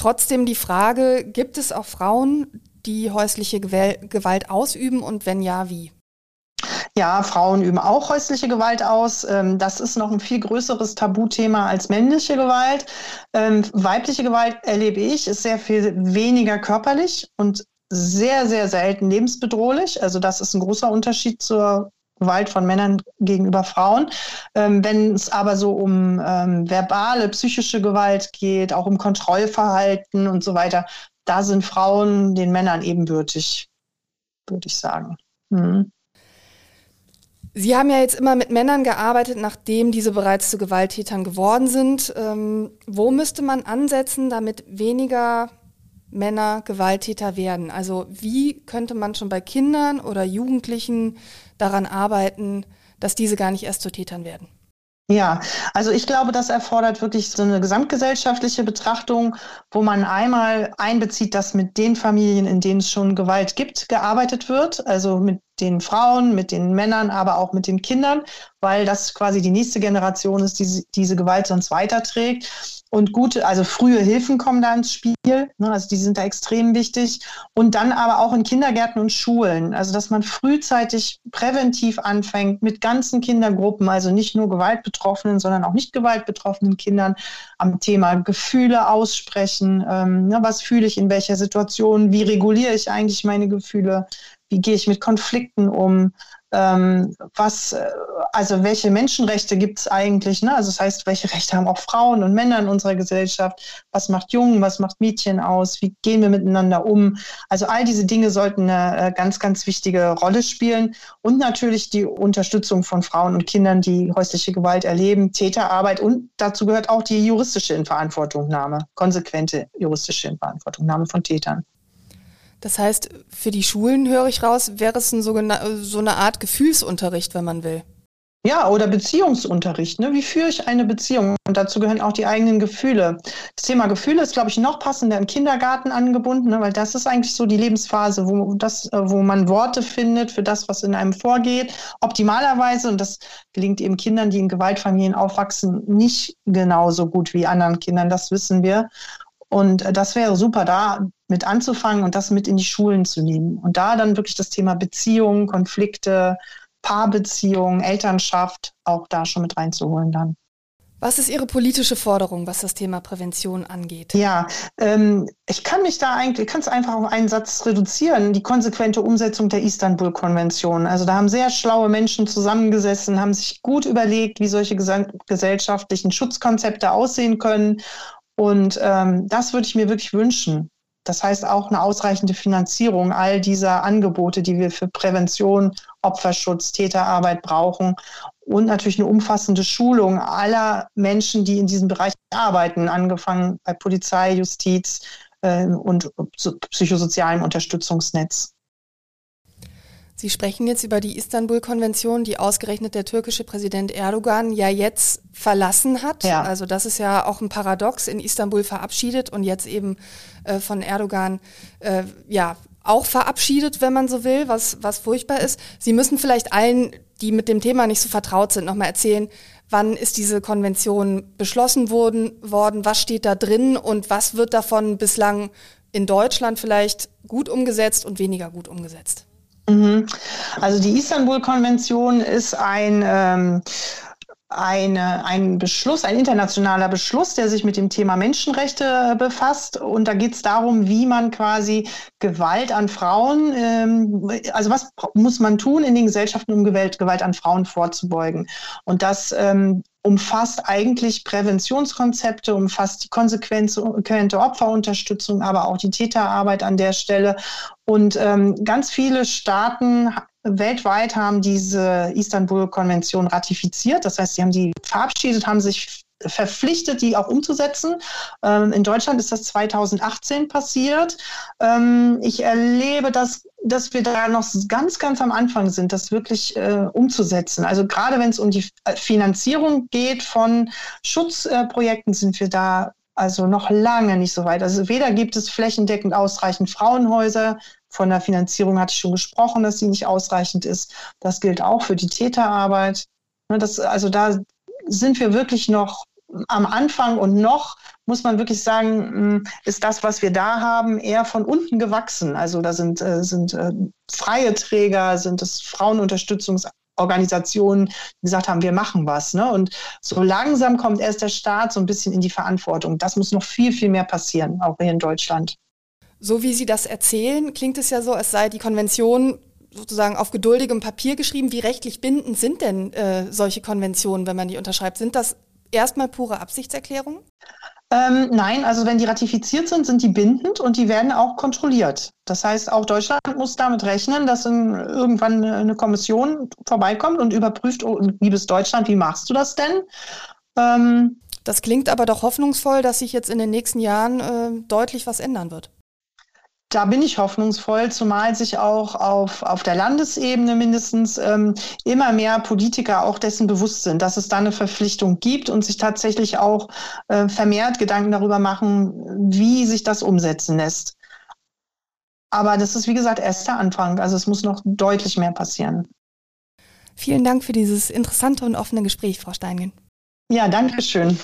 trotzdem die Frage, gibt es auch Frauen, die häusliche Gewalt ausüben und wenn ja, wie? Ja, Frauen üben auch häusliche Gewalt aus. Ähm, das ist noch ein viel größeres Tabuthema als männliche Gewalt. Ähm, weibliche Gewalt erlebe ich, ist sehr viel weniger körperlich und sehr, sehr selten lebensbedrohlich. Also das ist ein großer Unterschied zur Gewalt von Männern gegenüber Frauen. Ähm, wenn es aber so um ähm, verbale, psychische Gewalt geht, auch um Kontrollverhalten und so weiter, da sind Frauen den Männern ebenbürtig, würde ich sagen. Mhm. Sie haben ja jetzt immer mit Männern gearbeitet, nachdem diese bereits zu Gewalttätern geworden sind. Ähm, wo müsste man ansetzen, damit weniger Männer Gewalttäter werden? Also wie könnte man schon bei Kindern oder Jugendlichen daran arbeiten, dass diese gar nicht erst zu Tätern werden? Ja, also ich glaube, das erfordert wirklich so eine gesamtgesellschaftliche Betrachtung, wo man einmal einbezieht, dass mit den Familien, in denen es schon Gewalt gibt, gearbeitet wird, also mit den Frauen, mit den Männern, aber auch mit den Kindern, weil das quasi die nächste Generation ist, die diese Gewalt sonst weiterträgt. Und gute, also frühe Hilfen kommen da ins Spiel, ne, also die sind da extrem wichtig. Und dann aber auch in Kindergärten und Schulen, also dass man frühzeitig präventiv anfängt mit ganzen Kindergruppen, also nicht nur gewaltbetroffenen, sondern auch nicht gewaltbetroffenen Kindern am Thema Gefühle aussprechen. Ähm, ne, was fühle ich in welcher Situation? Wie reguliere ich eigentlich meine Gefühle? Wie gehe ich mit Konflikten um? ähm, was, äh, also welche Menschenrechte gibt es eigentlich? Ne? Also das heißt, welche Rechte haben auch Frauen und Männer in unserer Gesellschaft? Was macht Jungen, was macht Mädchen aus? Wie gehen wir miteinander um? Also all diese Dinge sollten eine äh, ganz, ganz wichtige Rolle spielen. Und natürlich die Unterstützung von Frauen und Kindern, die häusliche Gewalt erleben, Täterarbeit und dazu gehört auch die juristische Inverantwortungnahme, konsequente juristische Inverantwortungnahme von Tätern. Das heißt, für die Schulen, höre ich raus, wäre es ein so, eine Art Gefühlsunterricht, wenn man will. Ja, oder Beziehungsunterricht. Ne? Wie führe ich eine Beziehung? Und dazu gehören auch die eigenen Gefühle. Das Thema Gefühle ist, glaube ich, noch passender im Kindergarten angebunden, ne? weil das ist eigentlich so die Lebensphase, wo, das, äh, wo man Worte findet für das, was in einem vorgeht. Optimalerweise, und das gelingt eben Kindern, die in Gewaltfamilien aufwachsen, nicht genauso gut wie anderen Kindern, das wissen wir. Und äh, das wäre super, da mit anzufangen und das mit in die Schulen zu nehmen. Und da dann wirklich das Thema Beziehungen, Konflikte, Paarbeziehungen, Elternschaft auch da schon mit reinzuholen dann. Was ist Ihre politische Forderung, was das Thema Prävention angeht? Ja, ähm, ich kann mich da eigentlich, ich kann es einfach auf einen Satz reduzieren, die konsequente Umsetzung der Istanbul-Konvention. Also da haben sehr schlaue Menschen zusammengesessen, haben sich gut überlegt, wie solche gesellschaftlichen Schutzkonzepte aussehen können und ähm, das würde ich mir wirklich wünschen. Das heißt auch eine ausreichende Finanzierung all dieser Angebote, die wir für Prävention, Opferschutz, Täterarbeit brauchen und natürlich eine umfassende Schulung aller Menschen, die in diesem Bereich arbeiten, angefangen bei Polizei, Justiz äh, und psychosozialem Unterstützungsnetz. Sie sprechen jetzt über die Istanbul-Konvention, die ausgerechnet der türkische Präsident Erdogan ja jetzt verlassen hat. Ja. Also das ist ja auch ein Paradox, in Istanbul verabschiedet und jetzt eben äh, von Erdogan äh, ja auch verabschiedet, wenn man so will, was, was furchtbar ist. Sie müssen vielleicht allen, die mit dem Thema nicht so vertraut sind, nochmal erzählen, wann ist diese Konvention beschlossen worden, worden, was steht da drin und was wird davon bislang in Deutschland vielleicht gut umgesetzt und weniger gut umgesetzt. Mhm. Also die Istanbul-Konvention ist ein ähm, eine, ein Beschluss, ein internationaler Beschluss, der sich mit dem Thema Menschenrechte befasst. Und da geht es darum, wie man quasi Gewalt an Frauen, ähm, also was muss man tun in den Gesellschaften, um Gewalt, Gewalt an Frauen vorzubeugen. Und das ähm, umfasst eigentlich Präventionskonzepte, umfasst die konsequente Opferunterstützung, aber auch die Täterarbeit an der Stelle. Und ähm, ganz viele Staaten weltweit haben diese Istanbul-Konvention ratifiziert. Das heißt, sie haben die verabschiedet, haben sich verpflichtet, die auch umzusetzen. Ähm, in Deutschland ist das 2018 passiert. Ähm, ich erlebe, dass, dass wir da noch ganz, ganz am Anfang sind, das wirklich äh, umzusetzen. Also gerade wenn es um die Finanzierung geht von Schutzprojekten, äh, sind wir da also noch lange nicht so weit. Also weder gibt es flächendeckend ausreichend Frauenhäuser, von der Finanzierung hatte ich schon gesprochen, dass sie nicht ausreichend ist. Das gilt auch für die Täterarbeit. Ne, das, also da sind wir wirklich noch am Anfang und noch muss man wirklich sagen, hm, ist das, was wir da haben, eher von unten gewachsen. Also da sind, äh, sind äh, freie Träger, sind es Frauenunterstützungsorganisationen, die gesagt haben, wir machen was. Ne? Und so langsam kommt erst der Staat so ein bisschen in die Verantwortung. Das muss noch viel, viel mehr passieren, auch hier in Deutschland. So wie Sie das erzählen, klingt es ja so, als sei die Konvention sozusagen auf geduldigem Papier geschrieben. Wie rechtlich bindend sind denn äh, solche Konventionen, wenn man die unterschreibt? Sind das erstmal pure Absichtserklärungen? Ähm, nein, also wenn die ratifiziert sind, sind die bindend und die werden auch kontrolliert. Das heißt, auch Deutschland muss damit rechnen, dass irgendwann eine Kommission vorbeikommt und überprüft, oh, liebes Deutschland, wie machst du das denn? Ähm, das klingt aber doch hoffnungsvoll, dass sich jetzt in den nächsten Jahren äh, deutlich was ändern wird. Da bin ich hoffnungsvoll, zumal sich auch auf, auf der Landesebene mindestens ähm, immer mehr Politiker auch dessen bewusst sind, dass es da eine Verpflichtung gibt und sich tatsächlich auch äh, vermehrt Gedanken darüber machen, wie sich das umsetzen lässt. Aber das ist, wie gesagt, erst der Anfang. Also es muss noch deutlich mehr passieren. Vielen Dank für dieses interessante und offene Gespräch, Frau Steingen. Ja, danke schön.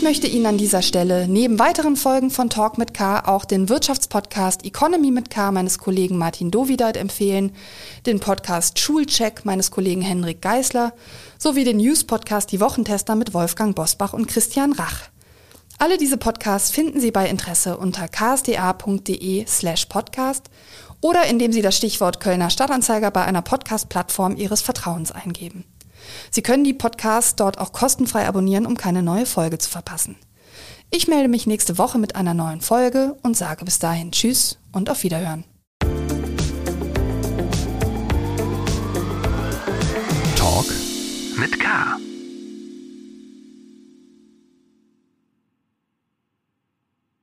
Ich möchte Ihnen an dieser Stelle neben weiteren Folgen von Talk mit K auch den Wirtschaftspodcast Economy mit K meines Kollegen Martin Dovidat empfehlen, den Podcast Schulcheck meines Kollegen Henrik Geisler sowie den News-Podcast Die Wochentester mit Wolfgang Bosbach und Christian Rach. Alle diese Podcasts finden Sie bei Interesse unter ksda.de slash podcast oder indem Sie das Stichwort Kölner Stadtanzeiger bei einer Podcast-Plattform Ihres Vertrauens eingeben. Sie können die Podcasts dort auch kostenfrei abonnieren, um keine neue Folge zu verpassen. Ich melde mich nächste Woche mit einer neuen Folge und sage bis dahin Tschüss und auf Wiederhören. Talk mit K.